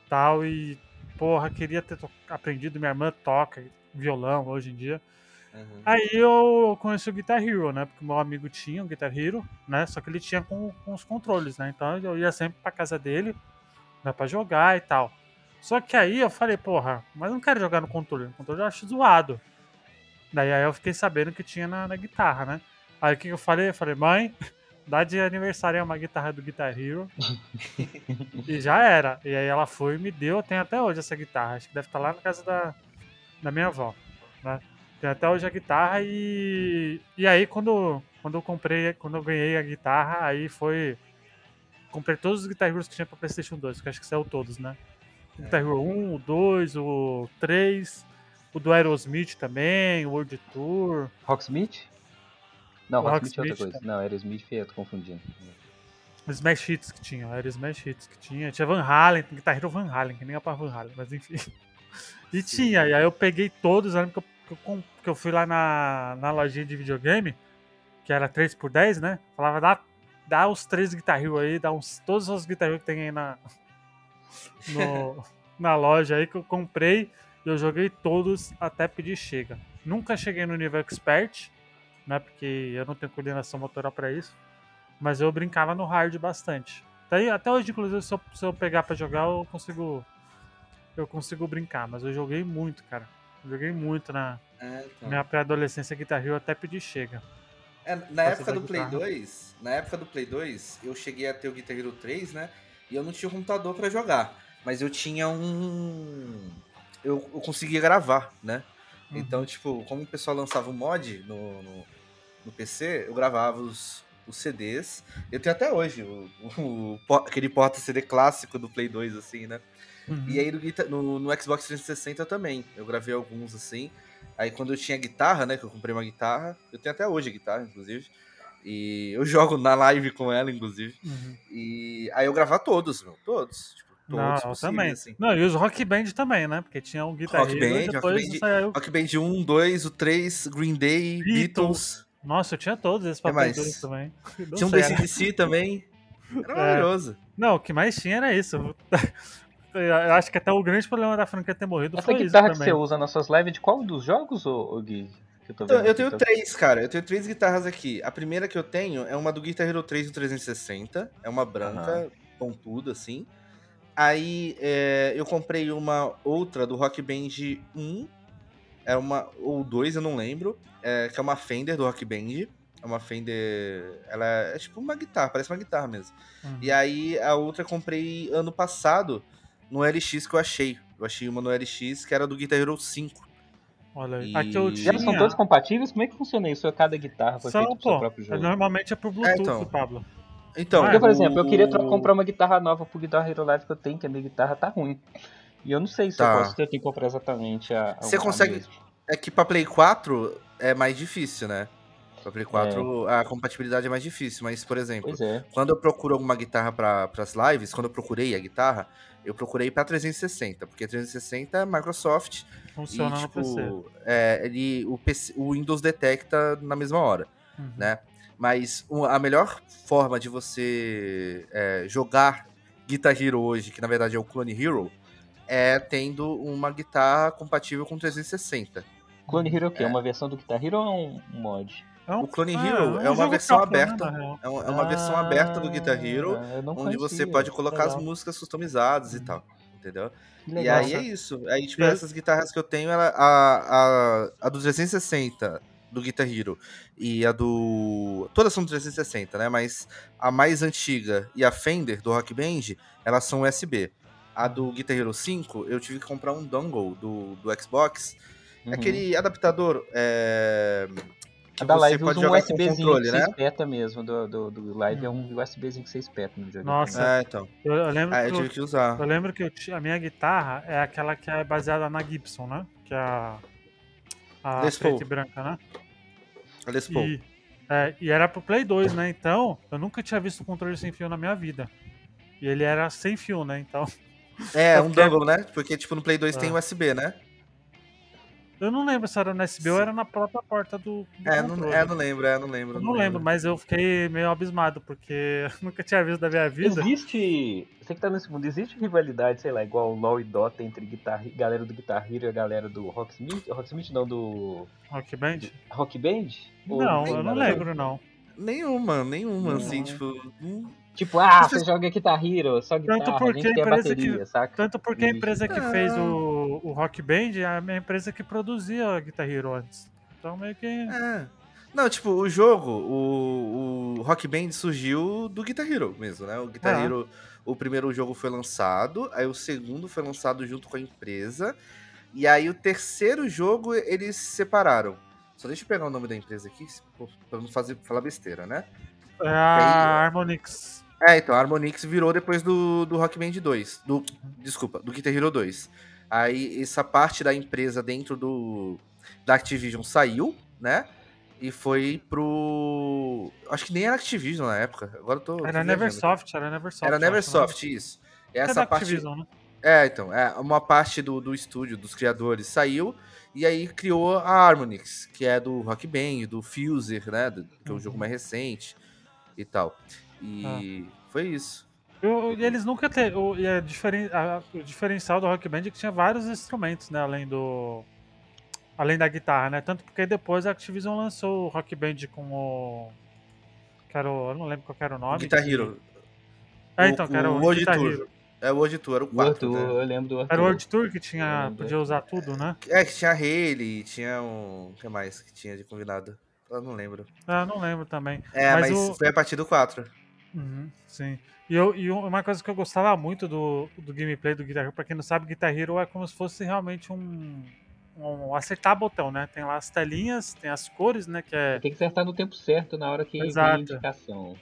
tal, e porra, queria ter to- aprendido, minha irmã toca violão hoje em dia. Uhum. Aí eu conheci o Guitar Hero, né? Porque meu amigo tinha o Guitar Hero, né? Só que ele tinha com, com os controles, né? Então eu ia sempre pra casa dele, né? Pra jogar e tal. Só que aí eu falei, porra, mas eu não quero jogar no controle. No controle eu acho zoado. Daí aí eu fiquei sabendo que tinha na, na guitarra, né? Aí o que que eu falei? Eu falei, mãe, dá de aniversário uma guitarra do Guitar Hero. e já era. E aí ela foi e me deu, tem até hoje essa guitarra. Acho que deve estar lá na casa da, da minha avó, né? Tem até hoje a guitarra e. E aí quando, quando eu comprei, quando eu ganhei a guitarra, aí foi. Comprei todos os Guitar Heroes que tinha pra Playstation 2, que acho que saiu todos, né? O Guitar Hero 1, o 2, o 3, o do Aerosmith também, o World Tour. Rocksmith? Não, O Rocksmith é outra coisa. Não, Aerosmith eu tô confundindo. Os Smash Hits que tinha, era Smash Hits que tinha. Tinha Van Halen, Guitar Hero Van Halen, que nem é pra Van Halen, mas enfim. E Sim. tinha, e aí eu peguei todos, eu lembro que eu, que eu, fui lá na, na lojinha de videogame, que era 3x10, né? Falava, dá, dá os três Guitar Hero aí, dá uns, todos os Guitar Hero que tem aí na, no- na loja aí que eu comprei. e Eu joguei todos até pedir chega. Nunca cheguei no nível expert, né? Porque eu não tenho coordenação motora pra isso. Mas eu brincava no hard bastante. Até, até hoje, inclusive, se eu, se eu pegar pra jogar, eu consigo. Eu consigo brincar. Mas eu joguei muito, cara. Joguei muito na É, então. minha pré-adolescência Guitar Hero até pedir chega. É, na época do Play guitarra. 2, na época do Play 2, eu cheguei a ter o Guitar Hero 3, né? E eu não tinha um computador pra jogar, mas eu tinha um eu, eu conseguia gravar, né? Uhum. Então, tipo, como o pessoal lançava um mod no, no, no PC, eu gravava os, os CDs. Eu tenho até hoje o, o po- aquele porta-CD clássico do Play 2, assim, né? Uhum. E aí no, no, no Xbox 360 também. Eu gravei alguns assim. Aí quando eu tinha guitarra, né? Que eu comprei uma guitarra. Eu tenho até hoje a guitarra, inclusive. E eu jogo na live com ela, inclusive. Uhum. E aí eu gravava todos, meu. Todos. Tipo, todos Não, também. assim. Não, e os Rock Band também, né? Porque tinha um Guitar Rock Band, e Rock depois Band. saiu... Rock Band 1, 2, o 3, Green Day, Beatles. Beatles. Nossa, eu tinha todos esses papéis também. Não Tinha um era- ACDC também. Era É. maravilhoso. Não, o que mais tinha era isso. Eu acho que até o grande problema da franquia ter morrido Essa foi isso guitarra que também. você usa nas suas lives, de qual dos jogos, ô, ô Gui? Que eu, tô Eu, tenho tá? três, cara. Eu tenho três guitarras aqui. A primeira que eu tenho é uma do Guitar Hero 3 do 360. É uma branca, pontuda, assim. Aí é, eu comprei uma outra do Rock Band 1. É uma. Ou 2, eu não lembro. é, que é uma Fender do Rock Band. É uma Fender. Ela é tipo uma guitarra, parece uma guitarra mesmo. Uhum. E aí a outra eu comprei ano passado no LX que eu achei. Eu achei uma no LX que era do Guitar Hero 5. Olha aí. E- Aqui eu tinha... elas são todas compatíveis? Como é que funciona isso? Cada guitarra foi feita pro seu próprio jogo? Normalmente é pro Bluetooth, então. Pablo. Então, Porque, por exemplo, eu queria o- comprar uma guitarra nova pro Guitar Hero Live que eu tenho, que a minha guitarra tá ruim. E eu não sei se Tá. eu posso, se eu tenho que comprar exatamente a. Você consegue- mesma. É que pra Play 4 é mais difícil, né? Pra Play 4 a compatibilidade é mais difícil, mas, por exemplo, é. quando eu procuro alguma guitarra para as lives, quando eu procurei a guitarra, eu procurei pra 360, porque 360 é Microsoft Funciona e, no tipo, PC. é, ele, o, PC o Windows detecta na mesma hora, Uhum. né? Mas a melhor forma de você é, jogar Guitar Hero hoje, que na verdade é o Clone Hero, é tendo uma guitarra compatível com 360. Clone Hero é o quê? É. É uma versão do Guitar Hero ou é um mod? É O Clone ah, Hero é um uma jogo versão próprio, né, aberta. É um- é uma versão aberta do Guitar Hero, Ah, onde você pode colocar as Legal. músicas customizadas e tal, entendeu? Que E legal. aí é isso. Aí, tipo, essas guitarras que eu tenho, ela, a, a, a do 360 do Guitar Hero e a do. Todas são do 360, né? Mas a mais antiga e a Fender do Rock Band, elas são USB. A do Guitar Hero 5, eu tive que comprar um dongle do, do Xbox. Uhum. Aquele adaptador. É, que A da você Live pode usa um jogar com USBzinho controle, que você né? espeta mesmo. Do, do, do Live é um USBzinho que você espeta no videogame. Nossa. também. É, então. Eu, eu lembro Ah, que eu tive que usar. eu lembro que eu a minha guitarra é aquela que é baseada na Gibson, né? Que é a, a preta e branca, né? A Les Paul. E, é, e era pro Play 2, né? Então, eu nunca tinha visto um controle sem fio na minha vida. E ele era sem fio, né? Então, É, um dongle, né? Porque, tipo, no Play 2 tem Ah. USB, né? Eu não lembro se era no USB ou era na própria porta do, do É, não, é, não lembro, é, não lembro. Eu não lembro, mas eu fiquei meio abismado, porque eu nunca tinha visto da minha vida. Existe. Você que tá nesse mundo, existe rivalidade, sei lá, igual o LoL e Dota entre guitar, galera do Guitar Hero e a galera do Rocksmith? Rocksmith não, do Rock Band? Rock Band? Não, eu não lembro, não. Nenhuma, nenhuma, Não. assim, tipo. hum, Tipo, ah, você joga Guitar Hero, só guitarra, a porque gente a quer empresa bateria, que- saca? Tanto porque a empresa que Ah. fez o, o Rock Band é a minha empresa que produzia a Guitar Hero antes. Então meio que. É. Não, tipo, o jogo, o, o Rock Band surgiu do Guitar Hero mesmo, né? O Guitar Ah. Hero, o primeiro jogo foi lançado, aí o segundo foi lançado junto com a empresa, e aí o terceiro jogo eles separaram. Só deixa eu pegar o nome da empresa aqui, pra não fazer, falar besteira, né? É a Harmonix. É, então, a Harmonix virou depois do, do Rock Band 2. Do, desculpa, do Guitar Hero 2. Aí essa parte da empresa dentro do da Activision saiu, né? E foi pro. Acho que nem era Activision na época. Agora eu tô. Era. Neversoft, era Neversoft. Era né? Neversoft, isso. É da Essa parte. Activision, né? É, então, é, uma parte do, do estúdio, dos criadores, saiu e aí criou a Harmonix, que é do Rock Band, do Fuser, né? do- que é o Uhum. jogo mais recente e tal. E Ah. foi isso. Eu- e eles nunca te, o, e a diferen, a- o diferencial do Rock Band é que tinha vários instrumentos, né? Além do. Além da guitarra, né? Tanto porque depois a Activision lançou o Rock Band com o. Que era o, eu não lembro qual que era o nome. Guitar que- Hero. É, O- então, que era o, o World Guitar Tour. Hero. É o World Tour, era o O 4, Arthur, né? eu lembro do Arthur. Era o World Tour que tinha, podia usar tudo, né? É, que tinha Haley, tinha um... O que mais que tinha de convidado? Eu não lembro. Ah, não lembro também. É, Mas mas, o- foi a partir do 4. Uhum, sim. E, eu, e uma coisa que eu gostava muito do, do gameplay do Guitar Hero, pra quem não sabe, Guitar Hero é como se fosse realmente um, um acertar botão, né? Tem lá as telinhas, tem as cores, né? Que é Tem que acertar no tempo certo na hora que vem a Exato. indicação.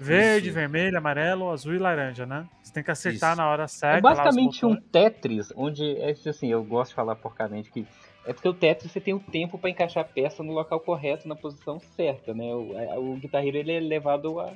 verde, Isso. vermelho, amarelo, azul e laranja, né? Você tem que acertar Isso. na hora certa. É lá os basicamente um. Tetris, onde é assim, eu gosto de falar porcamente que é porque o Tetris você tem o tempo pra encaixar a peça no local correto, na posição certa, né? O, a- o Guitar Hero, ele é levado a,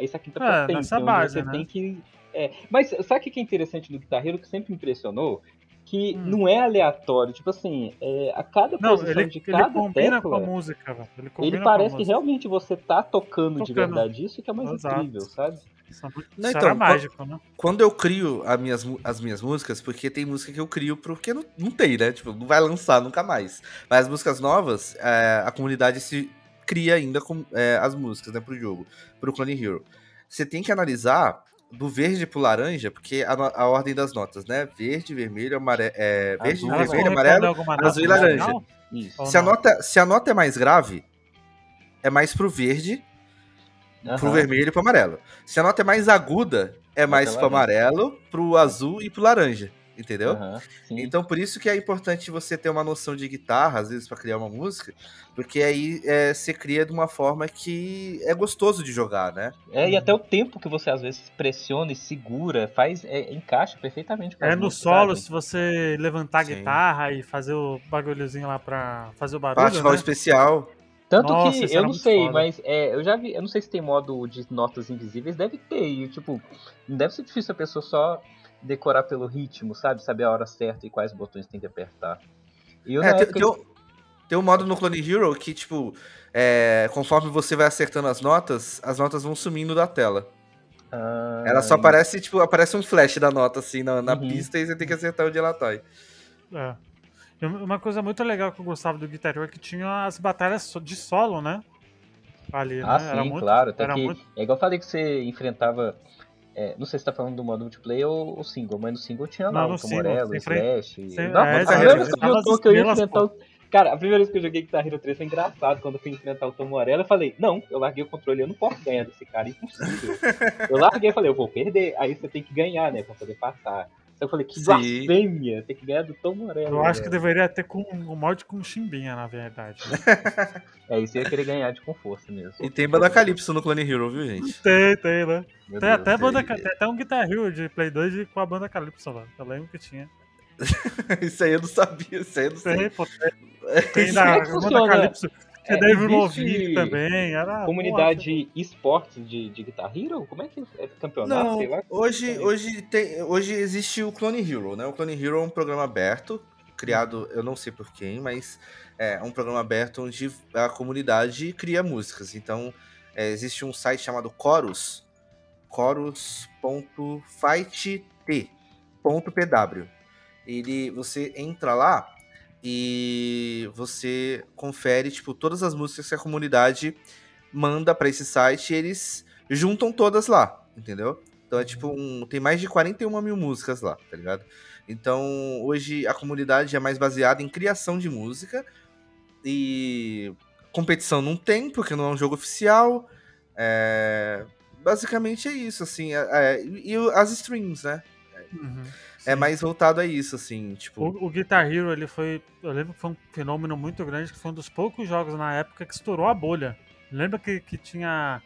a essa quinta É, potência, nessa onde base, você né? tem que é, mas sabe o que é interessante no Guitar Hero que sempre me impressionou? Que Hum. não é aleatório, tipo assim, é, a cada Não, posição ele, de ele cada combina com a tecla, música, velho. Ele, ele parece que música. realmente você tá tocando, de Tocando. verdade. Isso que é mais Exato. incrível, sabe? Isso, é muito- Não, isso então, era mágico, né? Quando eu crio as minhas, as minhas músicas, porque tem música que eu crio porque não, não tem, né? Tipo, não vai lançar nunca mais. Mas as músicas novas, é, a comunidade se cria ainda com é, as músicas, né, pro jogo, pro Clone Hero. Você tem que analisar do verde pro laranja, porque a, a ordem das notas, né? Verde, vermelho, amarelo. É, verde, Azul, vermelho, amarelo. azul e laranja. Se a, nota, se a nota é mais grave, é mais pro verde, pro Aham. vermelho e pro amarelo. Se a nota é mais aguda, é mais pro amarelo, pro azul e pro laranja. Entendeu? Sim. Então, por isso que é importante você ter uma noção de guitarra, às vezes, pra criar uma música, porque aí é, você cria de uma forma que é gostoso de jogar, né? É, e até o tempo que você às vezes pressiona e segura, faz, é, encaixa perfeitamente com É no solo, sabe? se você levantar a Sim. guitarra e fazer o bagulhozinho lá pra fazer o barulho, ativar o né? especial. Tanto Nossa, que eu não sei, foda. mas é, eu já vi, eu não sei se tem modo de notas invisíveis, deve ter, e tipo, não deve ser difícil a pessoa só decorar pelo ritmo, sabe? Saber a hora certa e quais botões tem que apertar. E eu É, tem, época tem um, tem um modo no Clone Hero que, tipo, é, conforme você vai acertando as notas, as notas vão sumindo da tela. Ah, Ela só aparece, tipo, aparece um flash da nota, assim, na, na Uhum. pista e você tem que acertar onde ela tá. É. Uma coisa muito legal que eu gostava do Guitar Hero é que tinha as batalhas de solo, né? Ali, Ah, né? Era sim, muito, claro. Até era que, muito- é igual eu falei que você enfrentava. É, não sei se tá falando do modo multiplayer ou, ou single, mas no single tinha lá Não, o no Tom single, Morello, você o enfrenta- Slash. Nossa, é, a primeira vez que eu as que eu ia enfrentar o. Cara, a primeira vez que eu joguei Guitar Hero 3 foi engraçado. Quando eu fui enfrentar o Tom Morello, eu falei, não, eu larguei o controle, eu não posso ganhar desse cara, é impossível. eu larguei e falei, eu vou perder. Aí você tem que ganhar, né, pra poder passar. Então eu falei, que Sim. blasfêmia, tem que ganhar do Tom Morello. Eu acho que velho. deveria ter com o mod com chimbinha, na verdade. né? É, isso ia querer ganhar de com força mesmo. E tem banda Calypso no Clone Hero, viu, gente? tem, tem, né? Meu Tem Deus. até, banda, tem. tem até um Guitar Hero de Play 2 de- com a banda Calypso lá. Eu lembro que tinha. Isso aí eu não sabia, isso aí eu não sei. Tem, pô, tem, tem da é que banda? Calypso. Tinha É, existe Lovini também. Era, Comunidade esportes de, de Guitar Hero? Como é que é campeonato? Não, sei lá. hoje, hoje, tem, hoje existe o Clone Hero, né? O Clone Hero é um programa aberto, criado, eu não sei por quem, mas é um programa aberto onde a comunidade cria músicas. Então, é, existe um site chamado Chorus, chorus.fight.pw. Ele, você entra lá e você confere, tipo, todas as músicas que a comunidade manda pra esse site e eles juntam todas lá, entendeu? Então é tipo um. Tem mais de 41 mil músicas lá, tá ligado? Então hoje a comunidade é mais baseada em criação de música e competição não tem, porque não é um jogo oficial. É, Basicamente é isso, assim. é- é, E as streams, né? Uhum, É sim. mais voltado a isso, assim, tipo. O, o Guitar Hero, ele foi. Eu lembro que foi um fenômeno muito grande, que foi um dos poucos jogos na época que estourou a bolha. Lembra que, que tinha.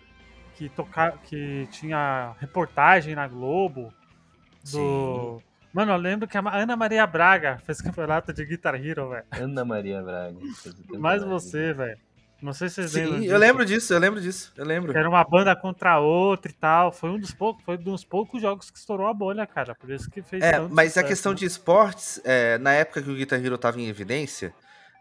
Que, tocar, que tinha reportagem na Globo do. Mano, eu lembro que a Ana Maria Braga fez campeonato de Guitar Hero, velho. Ana Maria Braga. Mais você, velho. Não sei se vocês lembram. Sim, eu lembro disso, eu lembro disso, eu lembro. Que Era uma banda contra a outra e tal. Foi um dos poucos, foi um dos poucos jogos que estourou a bolha, cara. Por isso que fez. É, tanto mas a sucesso, questão né? de esportes, é, na época que o Guitar Hero tava em evidência,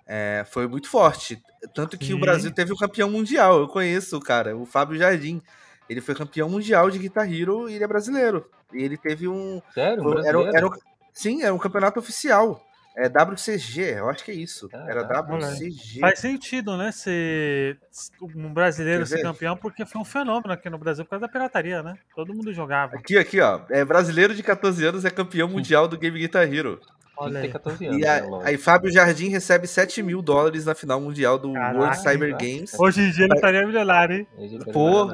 é, foi muito forte. Tanto que o Sim. Brasil teve um campeão mundial. Eu conheço o cara, o Fábio Jardim. Ele foi campeão mundial de Guitar Hero e ele é brasileiro. E ele teve um. Sério? era, um- brasileiro? era um- sim, era um campeonato oficial. É WCG, eu acho que é isso. Era. WCG. Faz sentido, né? Ser um brasileiro ser campeão, porque foi um fenômeno aqui no Brasil por causa da pirataria, né? Todo mundo jogava. Aqui, aqui, ó. É brasileiro de 14 anos é campeão mundial do Game Guitar Hero. Olha aí. 14 anos, E né, a- aí Fábio Jardim recebe 7 mil dólares na final mundial do Caraca, World Cyber. Games. Hoje em dia ele estaria milionário, hein? Pô,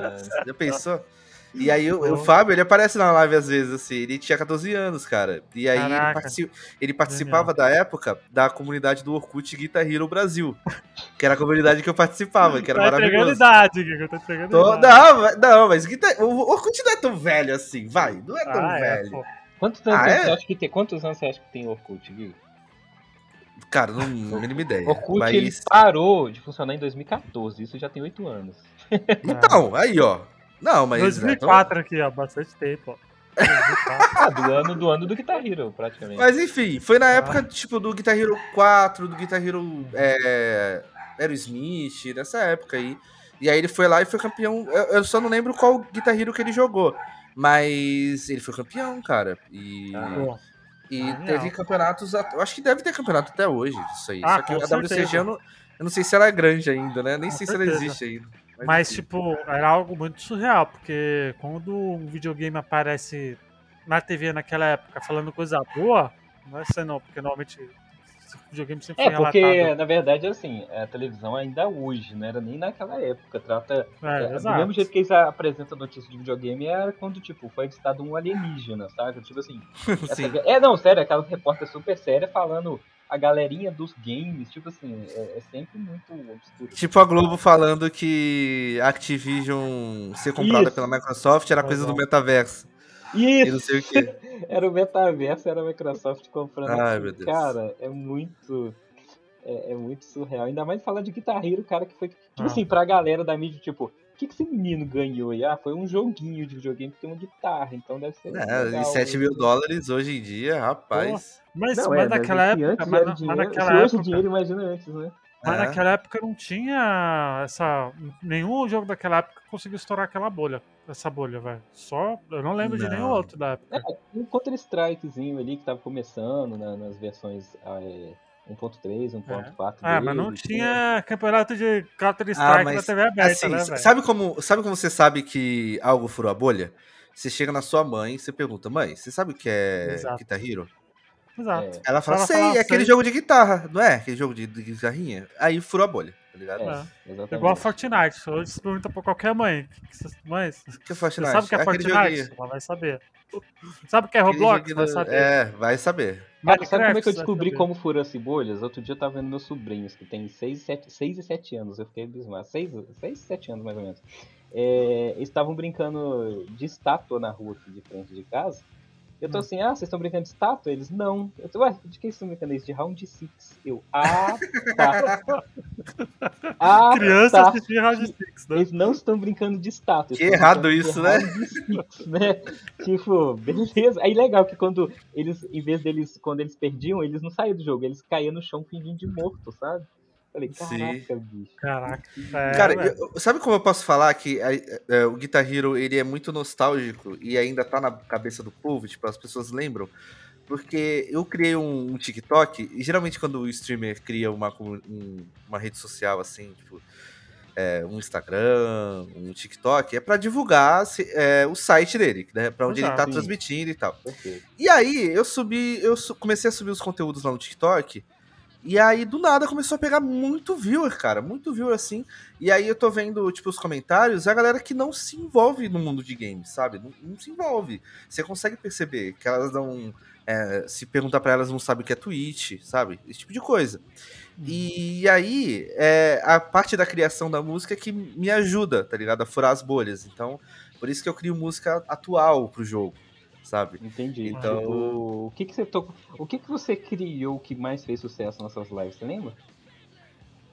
já pensou? E aí o, o. Fábio, ele aparece na live às vezes, assim, ele tinha 14 anos, cara. E aí ele, partici- ele participava da época da comunidade do Orkut Guitar Hero Brasil. Que era a comunidade que eu participava, que era Tá maravilhoso. idade, Giga, tá entregando Tô- idade. não, mas- não, mas Guitar... o Orkut não é tão velho assim, vai. Não é tão Ah, é, velho. pô. Quantos anos Ah, você é? acha que tem? Quantos anos você acha que tem o Orkut, viu? Cara, não não mínima ideia. Orkut mas... ele parou de funcionar em 2014, isso já tem 8 anos. Então, aí, ó. Não, mas. 2004 aqui, ó, bastante tempo, ó. 2004. Ah, do ano do ano do Guitar Hero, praticamente. Mas enfim, foi na Ah. época, tipo, do Guitar Hero 4, do Guitar Hero é, Aerosmith, nessa época aí. E aí ele foi lá e foi campeão. Eu, eu só não lembro qual Guitar Hero que ele jogou. Mas ele foi campeão, cara. E, Ah, e genial. teve campeonatos. at- Eu acho que deve ter campeonato até hoje, isso aí. Ah, só que a WCG eu não, eu não sei se ela é grande ainda, né? Nem Com sei se ela certeza. existe ainda. Mas, enfim. tipo, era algo muito surreal, porque quando um videogame aparece na TV naquela época falando coisa boa, não é ser não, porque normalmente esse videogame sempre É, foi porque, relatado. na verdade, assim, a televisão ainda hoje, não era nem naquela época. Trata. É, é, do mesmo jeito que eles apresentam notícia de videogame é quando, tipo, foi avistado um alienígena, saca? Tipo assim. essa-. É, não, sério, aquela repórter super séria falando a galerinha dos games, tipo assim, é, é sempre muito obscuro. Tipo a Globo falando que Activision ser comprada Isso. pela Microsoft era coisa do metaverso. E não Isso! sei o quê. Era o metaverso, era a Microsoft comprando. Ai, meu Deus. Cara, é muito. É, é muito surreal. Ainda mais falar de Guitar Hero, cara, que foi. Tipo Ah. assim, pra galera da mídia, tipo, que, que esse menino ganhou? E, ah, foi um joguinho de videogame que tem uma guitarra, então deve ser. É, legal, e 7 mil né? dólares hoje em dia, rapaz. Mas, Não, mas é, naquela mas se época, mas, mas dinheiro, naquela se hoje época, dinheiro, imagina antes, né? mas É. naquela época não tinha essa. Nenhum jogo daquela época conseguiu estourar aquela bolha. Essa bolha, velho. Só. Eu não lembro de Não. nenhum outro da época. Um Counter-Strikezinho ali que tava começando na- nas versões ah, é, 1.3, 1.4. Ah, mas não tinha campeonato de Ah, Counter-Strike mas, na TV aberta, Assim, né, sabe como, sabe como você sabe que algo furou a bolha? Você chega na sua mãe e você pergunta, mãe, você sabe o que é Exato. Guitar Hero? Exato. Ela fala, Ela sei, fala, é aquele sei. jogo de guitarra, não é? Aquele jogo de, de guitarrinha. Aí furou a bolha, tá ligado? É, É. Igual a Fortnite. Hoje você pergunta pra qualquer mãe. você- Mãe, você Que é Fortnite? sabe o que é aquele Fortnite? joguinho. Ela vai saber. Sabe o que é Roblox? joguinho Vai saber. É, vai saber. Cara, sabe como é que eu descobri como fura-se bolhas? Outro dia eu tava vendo meus sobrinhos, que tem 6 e 7, 6 e 7 anos. Eu fiquei abismado. 6, 6 e 7 anos, mais ou menos. É, estavam brincando de estátua na rua aqui de frente de casa. Eu tô Hum. assim, ah, vocês estão brincando de estátua? Eles, não. Eu tô, ué, de que vocês estão brincando isso? De Round 6. Eu, ah, tá. ah, Criança tá. assistindo Round 6, né? Eles não estão brincando de estátua. Que errado isso, né? Round Six, né? Tipo, beleza. Aí legal que quando eles, em vez deles, quando eles perdiam, eles não saíam do jogo, eles caíam no chão fingindo de morto, sabe? Falei, Sim. caraca, bicho. Caraca. É, Cara, velho. eu- sabe como eu posso falar que a- é, o Guitar Hero ele é muito nostálgico e ainda tá na cabeça do povo, tipo, as pessoas lembram? Porque eu criei um, um TikTok, e geralmente quando o streamer cria uma, um- uma rede social assim, tipo, é, um Instagram, um TikTok, é pra divulgar é, o site dele, né? Pra onde ele tá Exato. transmitindo e tal. Perfeito. E aí, eu subi, eu su- comecei a subir os conteúdos lá no TikTok. E aí, do nada, começou a pegar muito viewer, cara. Muito viewer, assim. E aí, eu tô vendo, tipo, os comentários, a galera que não se envolve no mundo de games, sabe? Não, não se envolve. Você consegue perceber que elas não... é, se perguntar pra elas, não sabem o que é Twitch, sabe? Esse tipo de coisa. E aí, é, a parte da criação da música que me ajuda, tá ligado? A furar as bolhas. Então, por isso que eu crio música atual pro jogo, sabe? Entendi. Então- Tipo, o que que você tocou? O que que você criou que mais fez sucesso nas suas lives? Você lembra?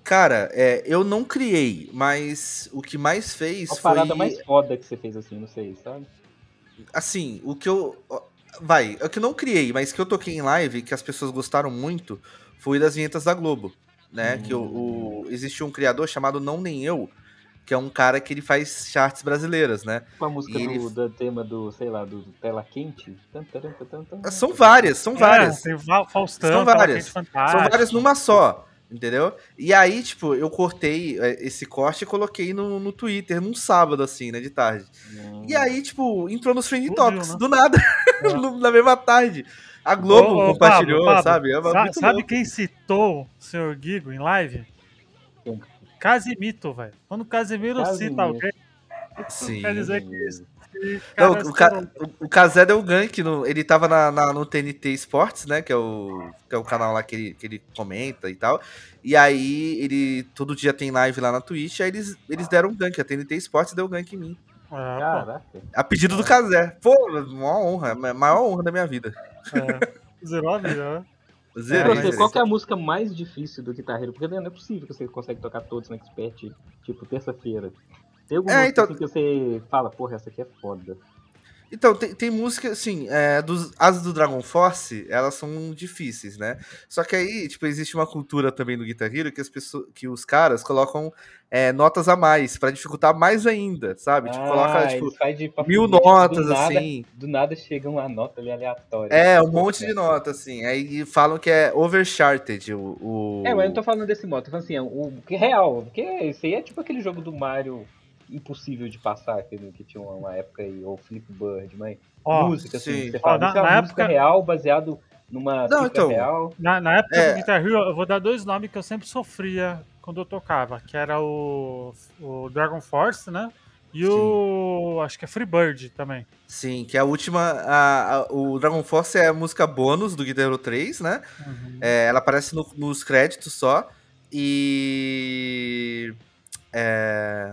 Cara, é, eu não criei, mas o que mais fez Uma foi. parada mais foda que você fez assim, não sei, sabe? Assim, o que eu. Vai, o que eu não criei, mas que eu toquei em live, que as pessoas gostaram muito, foi das vinhetas da Globo. Né? Que o, o- existe um criador chamado Não Nem Eu, que é um cara que ele faz charts brasileiras, né? Com a música do, ele- do tema do, sei lá, do Tela Quente. São várias, são várias. É, tem Fa- Faustão, São várias. São várias numa só, entendeu? E aí, tipo, eu cortei é, esse corte e coloquei no, no Twitter num sábado, assim, né, de tarde. Hum. E aí, tipo, entrou nos Trending Topics, né? do nada, É. na mesma tarde. A Globo Ô, ô, compartilhou, Pablo, Pablo, sabe? É muito sabe louco. quem citou o Sr. Guigo em live? Quem? Casimito, velho. Quando o Casimiro Casimiro. cita alguém, Sim. quer dizer que isso. que Não, o, Ca- estourou. o- o Kazé deu gank, no, ele tava na, na- no TNT Sports, né? Que é, o, que é o canal lá que ele, que ele comenta e tal. E aí, ele todo dia tem live lá na Twitch, aí eles, eles deram gank. A TNT Sports deu gank em mim. É, Caraca. A pedido do Kazé. Pô, maior honra, maior honra da minha vida. é. Zerou a vida, né? Zero, qual que é a música mais difícil do guitarreiro? Porque não é possível que você consegue tocar todos no Expert, tipo, terça-feira. Tem alguma É, música então- assim que você fala, porra, essa aqui é foda. Então, tem, tem música, assim, é, dos, as do Dragon Force, elas são difíceis, né? Só que aí, tipo, existe uma cultura também no Guitar Hero que, as pessoas, que os caras colocam é, notas a mais, pra dificultar mais ainda, sabe? Tipo, coloca, tipo, de papo mil do notas, nada, assim. Do nada chega uma nota ali aleatória. É, um monte de nota, assim. Aí falam que é overcharted o... o... É, mas eu não tô falando desse modo, tô falando assim, é o que é real, porque esse aí é tipo aquele jogo do Mario impossível de passar, aquele que tinha uma, época aí, ou Flip Bird, mas Ó, música, assim, sim. você Ó, fala, na- isso é uma música época- real, baseado numa Não, então, real. Na, na época É. do Guitar Hero, eu vou dar dois nomes que eu sempre sofria quando eu tocava, que era o, o Dragon Force, né? E o. acho que é Freebird também. Sim, que é a última... a- a- o Dragon Force é a música bônus do Guitar Hero 3, né? É, ela aparece no- nos créditos só. E. é,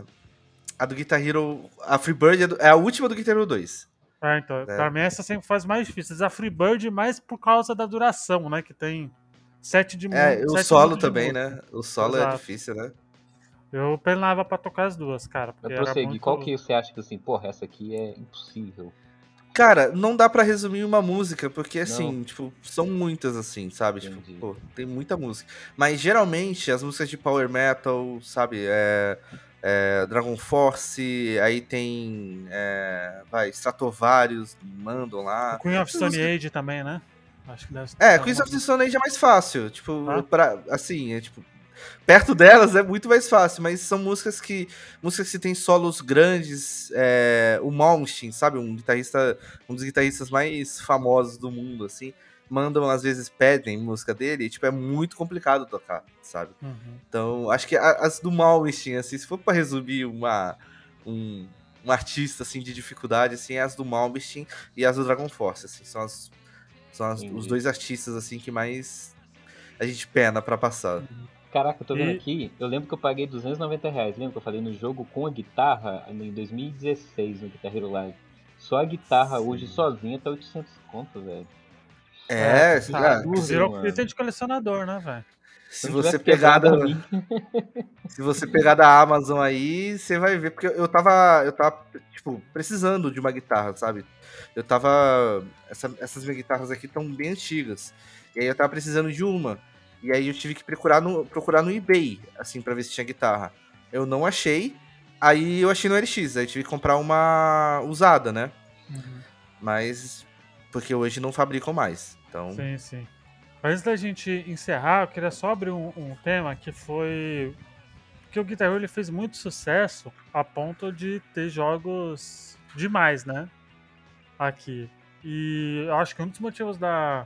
a do Guitar Hero. A Freebird é, do- é a última do Guitar Hero 2. É, então, É. pra mim essa sempre faz mais difícil. A Freebird mais por causa da duração, né? Que tem sete de É, mu- o sete solo também, música. né? O solo é Exato. difícil, né? Eu penava pra tocar as duas, cara. Eu prossegui, muito... qual que você acha que assim, porra, essa aqui é impossível? Cara, não dá pra resumir uma música, porque assim, tipo, são muitas assim, sabe? Entendi. Tipo, pô, tem muita música. Mas geralmente as músicas de Power Metal, sabe? É, é, Dragon Force, aí tem. É, vai, Stratovarius, mandam lá. O Queen of Stone Age também, né? Acho que deve É, uma- of Stone Age é mais fácil. Tipo, Ah. pra, assim, é tipo. Perto delas é muito mais fácil, mas são músicas que. Músicas que tem solos grandes. É, o Malmsteen, sabe? Um guitarrista. Um dos guitarristas mais famosos do mundo, assim. Mandam, às vezes, pedem música dele, e, tipo, é muito complicado tocar, sabe? Uhum. Então, acho que as do Malmsteen, assim, se for pra resumir uma. Um, um artista, assim, de dificuldade, assim, é as do Malmsteen e as do Dragon Force, assim. São, as, são as- os dois artistas, assim, que mais a gente pena pra passar. Caraca, eu tô vendo E- aqui, eu lembro que eu paguei 290 reais, lembra que eu falei no jogo com a guitarra em 2016 no Guitar Hero Live. Só a guitarra hoje sozinha tá 800 conto, velho. É, tá, ah, absurdo, Virou mano. item de colecionador, né, velho? se você pegar da, se você pegar da Amazon aí, você vai ver porque eu tava eu tava tipo precisando de uma guitarra, sabe? Eu tava essa- essas minhas guitarras aqui estão bem antigas. E aí eu tava precisando de uma. E aí eu tive que procurar no procurar no eBay, assim, pra ver se tinha guitarra. Eu não achei. Aí eu achei no LX, aí eu tive que comprar uma usada, né? Mas porque hoje não fabricam mais. Então, Sim, sim. Mas antes da gente encerrar, eu queria só abrir um, um tema que foi. que o Guitar Hero ele fez muito sucesso a ponto de ter jogos demais, né? Aqui. E eu acho que um dos motivos da,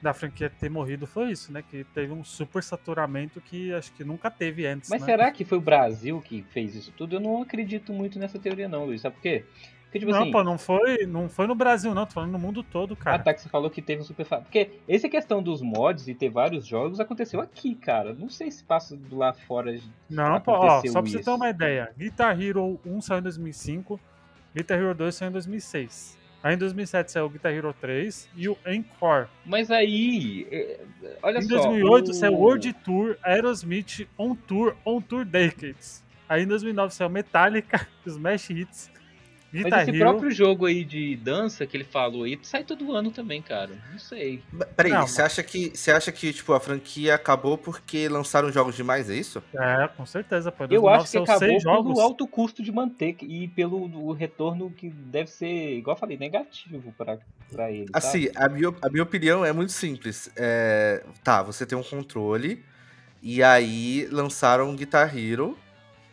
da franquia ter morrido foi isso, né? Que teve um super saturamento que acho que nunca teve antes. Mas né? será que foi o Brasil que fez isso tudo? Eu não acredito muito nessa teoria não, Luiz. Sabe por quê? Porque, tipo Não, assim, pô, não foi, não foi no Brasil, não. Tô falando no mundo todo, ah, cara. tá, que você falou que teve um super... Porque essa questão dos mods e ter vários jogos aconteceu aqui, cara. Não sei se passa do lá fora... Não, pô, ó, só pra você ter uma ideia. Guitar Hero 1 saiu em 2005, Guitar Hero 2 saiu em 2006. Aí em 2007 saiu o Guitar Hero 3 e o Encore. Mas aí... é, Olha em só... 2008 o- saiu World Tour, Aerosmith, On Tour, On Tour Decades. Aí em 2009 saiu Metallica, Smash Hits, Mas Guitar esse Hero. próprio jogo aí de dança que ele falou aí, sai todo ano também, cara. Não sei. Peraí, Não, você acha que você acha que tipo a franquia acabou porque lançaram jogos demais, é isso? É, com certeza. Pô, Eu 2009 acho que acabou pelo jogos. alto custo de manter e pelo o retorno que deve ser, igual eu falei, negativo pra, pra ele. Assim, a minha, a minha opinião é muito simples. É, tá, você tem um controle e aí lançaram um Guitar Hero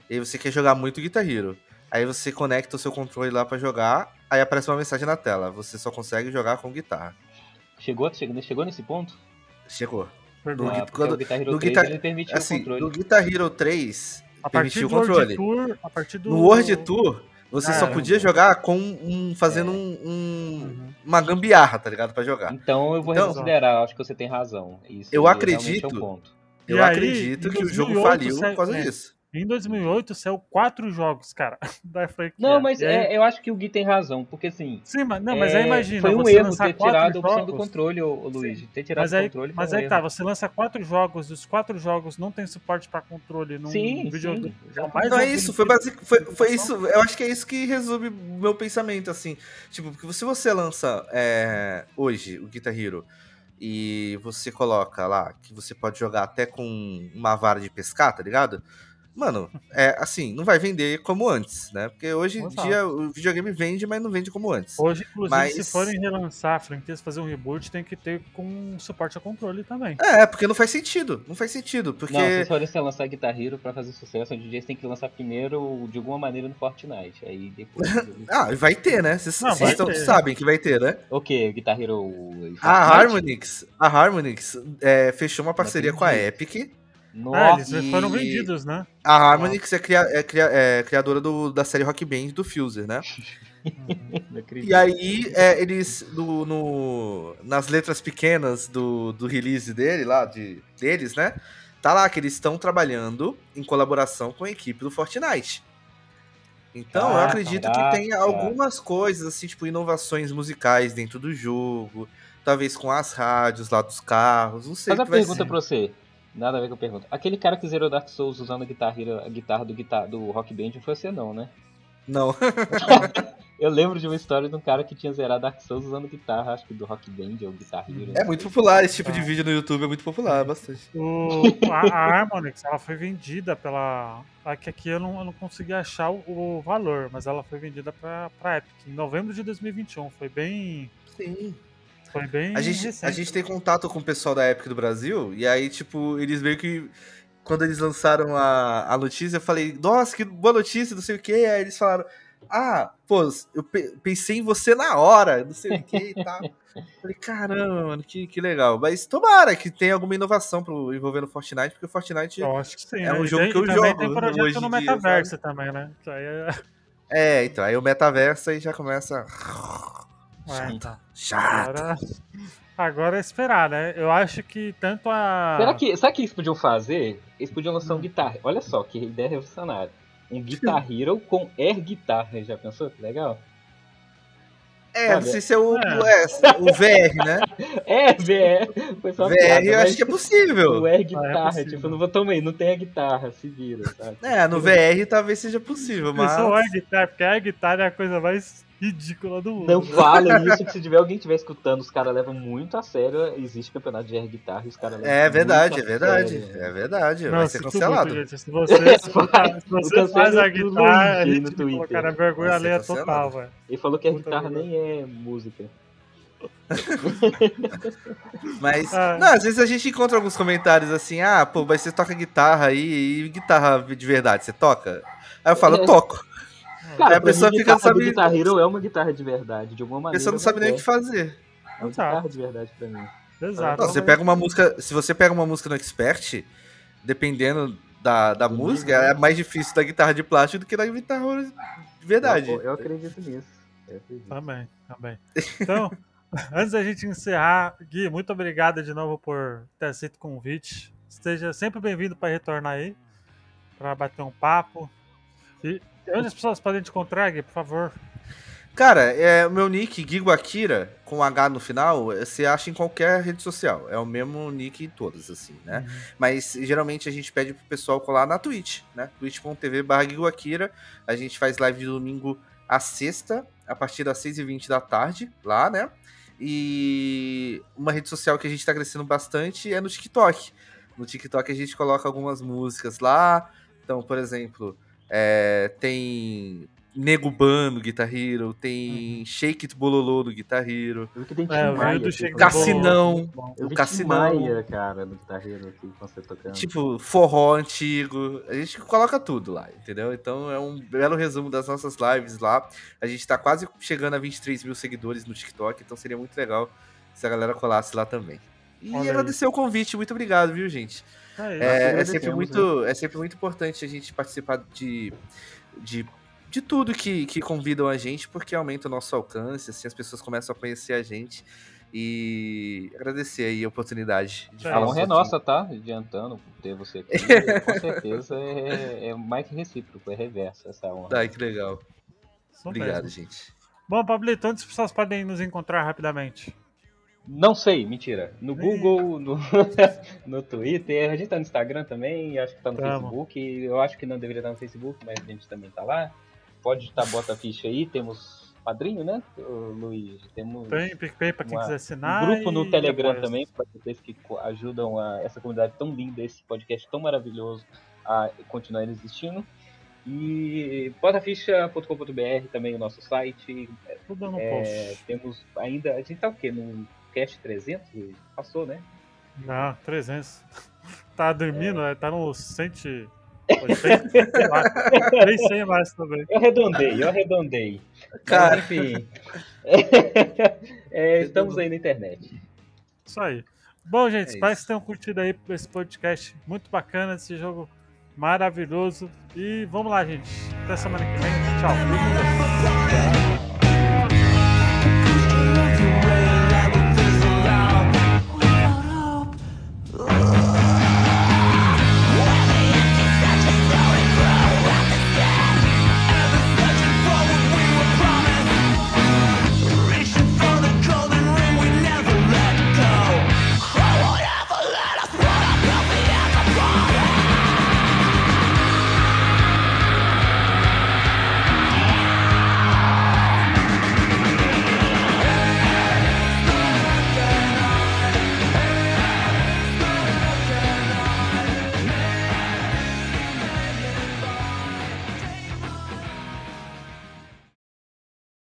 e você quer jogar muito Guitar Hero. Aí você conecta o seu controle lá pra jogar, aí aparece uma mensagem na tela. Você só consegue jogar com guitarra. Chegou, chegou, chegou nesse ponto? Chegou. Perdão. No Ah, quando- o Guitar Hero no 3 Guitar- ele permitiu Assim, o controle. no Guitar Hero 3, a partir permitiu do o controle. World Tour, a partir do... No World Tour, você só Caramba. podia jogar com um. fazendo É. um, um- Uhum. uma gambiarra, tá ligado? Pra jogar. Então eu vou Então- reconsiderar, acho que você tem razão. Isso Eu acredito- É um ponto. E Eu aí, acredito que o jogo 2008 faliu saiu- por causa é. disso. Em 2008 saiu quatro jogos, cara, da franquia. Não, mas aí- é, eu acho que o Gui tem razão, porque assim. Sim, mas, não, mas é, aí imagina, Foi um você erro lançar ter quatro tirado a opção do jogos, controle, ô, ô Luigi. Ter tirado Mas o aí, controle. mas um aí tá, erro. você lança quatro jogos, e os quatro jogos não tem suporte pra controle num Sim, videogame. sim. Jamais Então é isso, foi, basic, foi, foi isso. Eu acho que é isso que resume o meu pensamento, assim. Tipo, porque se você lança é, hoje o Guitar Hero e você coloca lá que você pode jogar até com uma vara de pescar, tá ligado? Mano, é assim, não vai vender como antes, né? Porque hoje em dia o videogame vende, mas não vende como antes. Hoje, inclusive, Mas- se forem relançar franquias, fazer um reboot, tem que ter com suporte a controle também. É, porque não faz sentido. Não faz sentido. Porque. Não, se forem se lançar Guitar Hero pra fazer sucesso, hoje em dia eles têm que lançar primeiro de alguma maneira no Fortnite. Aí depois. Ah, vai ter, né? Vocês sabem que vai ter, né? o que? Guitar Hero. A? Harmonix, a Harmonix é, fechou uma parceria com a. Epic. Ah, eles e- foram vendidos, né? A Harmonix é, cria- é cria- é criadora do- da série Rock Band do Fuser, né? não acredito. E aí, é, eles, no, no- nas letras pequenas do, do release dele, lá, de, deles, né? Tá lá que eles estão trabalhando em colaboração com a equipe do Fortnite. Então, eu Ah, acredito que caraca. tem algumas coisas, assim, tipo, inovações musicais dentro do jogo. Talvez com as rádios lá dos carros, não sei Faz que vai pergunta ser. pra você. Nada a ver com a pergunta. Aquele cara que zerou Dark Souls usando a guitarra, a guitarra do, guitar, do Rock Band não foi você não, né? Não. Eu lembro de uma história de um cara que tinha zerado Dark Souls usando guitarra, acho que do Rock Band ou Guitar Hero. É muito popular, esse tipo Ah. de vídeo no YouTube é muito popular, bastante. O, a, a Harmonix, ela foi vendida pela. Aqui, aqui eu, não, eu não consegui achar o, o valor, mas ela foi vendida pra, pra Epic em novembro de 2021. Foi bem. Sim. Foi bem. A gente, a gente tem contato com o pessoal da Epic do Brasil, e aí, tipo, eles meio que. Quando eles lançaram a, a notícia, eu falei, nossa, que boa notícia, não sei o quê. Aí eles falaram, ah, pô, eu pe- pensei em você na hora, não sei o que e tal. Falei, caramba, mano, que, que legal. Mas tomara que tenha alguma inovação pro, envolvendo o Fortnite, porque o Fortnite Eu acho que sim. É né? um E jogo tem- que eu e também jogo tem projeto hoje no dia, metaverso também, né? Aí é. é, então, aí o metaverso aí já começa. É, tá. Chato. Agora, agora é esperar, né? Eu acho que tanto a. Será que, sabe o que eles podiam fazer? Eles podiam lançar um guitarra. Olha só, que ideia revolucionária. Um Guitar Hero com air guitarra, já pensou? Que legal. É, não Olha, sei se é o, é. é, o VR, né? É, VR. Foi só VR piada, eu acho que é possível. O air guitarra, possível. tipo, não vou tomar aí, não tem a guitarra, se vira, sabe? É, no VR talvez seja possível, mas. Pensou a guitarra, porque a guitarra é a coisa mais ridícula do mundo. Não fala isso, que se tiver alguém estiver escutando, os caras levam muito a sério. Existe campeonato de air guitarra e os caras levam É verdade, muito é a verdade. sério. É verdade. Não, vai ser cancelado. muito, gente. Se você, escutar- se você faz a guitarra, a Luigi gente no Twitter. na vergonha alheia cancelado. total, velho. Ele falou que a guitarra nem é música. Mas, Ah. não, às vezes a gente encontra alguns comentários assim, ah, pô, mas você toca guitarra aí, e guitarra de verdade, você toca? Aí eu falo, É. toco. Cara, a pessoa mim, fica sabendo- Guitar Hero é uma guitarra de verdade, de alguma A maneira. pessoa não sabe nem o que é. fazer. É uma guitarra de verdade pra mim. Exato. Não, você pega uma música, se você pega uma música no Expert, dependendo da, da música, né? é mais difícil da guitarra de plástico do que da guitarra de verdade. Eu, eu acredito nisso. Eu acredito. Também, também. Então, antes da gente encerrar, Gui, muito obrigado de novo por ter aceito o convite. Esteja sempre bem-vindo para retornar aí, para bater um papo. E onde as pessoas podem te encontrar, Gui, por favor? Cara, é, o meu nick, Gigo Akira, com H no final, você acha em qualquer rede social. É o mesmo nick em todas, assim, né? Mas geralmente a gente pede pro pessoal colar na Twitch, né? twitch.tv barra Akira. A gente faz live de domingo a sexta, a partir das 6h20 da tarde, lá, né? E uma rede social que a gente tá crescendo bastante é no TikTok. No TikTok a gente coloca algumas músicas lá. Então, por exemplo, é, tem Nego Ban no Guitar Hero, tem Shake It Bololô no Guitar Hero, Eu vi que tem Tim É, Maia do Bololô. Cassinão. Eu o Cassinão. Tim Maia, cara, no guitarreiro aqui, com você tocando. tipo, forró antigo. A gente coloca tudo lá, entendeu? Então é um belo resumo das nossas lives lá. A gente tá quase chegando a 23 mil seguidores no TikTok, então seria muito legal se a galera colasse lá também. E Olha aí. agradecer o convite, muito obrigado, viu, gente? É isso. É, é agradecemos, sempre muito, é sempre muito importante a gente participar de, de, de tudo que, que convidam a gente, porque aumenta o nosso alcance, assim as pessoas começam a conhecer a gente. E agradecer aí a oportunidade de É, A falar um honra é nossa, tá? Adiantando ter você aqui. Com certeza é, é mais que recíproco, é reverso essa honra. Ai, que legal. Obrigado, mesmo. gente. Bom, Pablito, onde as pessoas podem nos encontrar rapidamente? Não sei, mentira. No Google, no, no Twitter, a gente tá no Instagram também, acho que tá no Tamo. Facebook. Eu acho que não deveria estar no Facebook, mas a gente também tá lá. Pode estar bota a ficha aí, temos padrinho, né, Luiz? Temos Tem PicPay pra quem Uma- quiser assinar. um grupo no Telegram apoia-se. também, para vocês que ajudam a, essa comunidade tão linda, esse podcast tão maravilhoso a continuar existindo. E botaficha.com.br também o nosso site. Tudo no É, post. temos ainda. A gente tá o quê? No cast 300? Luiz? Passou, né? Não, 300. Tá dormindo, é. tá no 180, sei lá. 300 mais também. Eu arredondei, eu arredondei. Cara. Mas, enfim. É, estamos aí na internet. Isso aí. Bom, gente, É espero que tenham curtido aí esse podcast muito bacana, esse jogo maravilhoso. E vamos lá, gente. Até semana que vem. Tchau.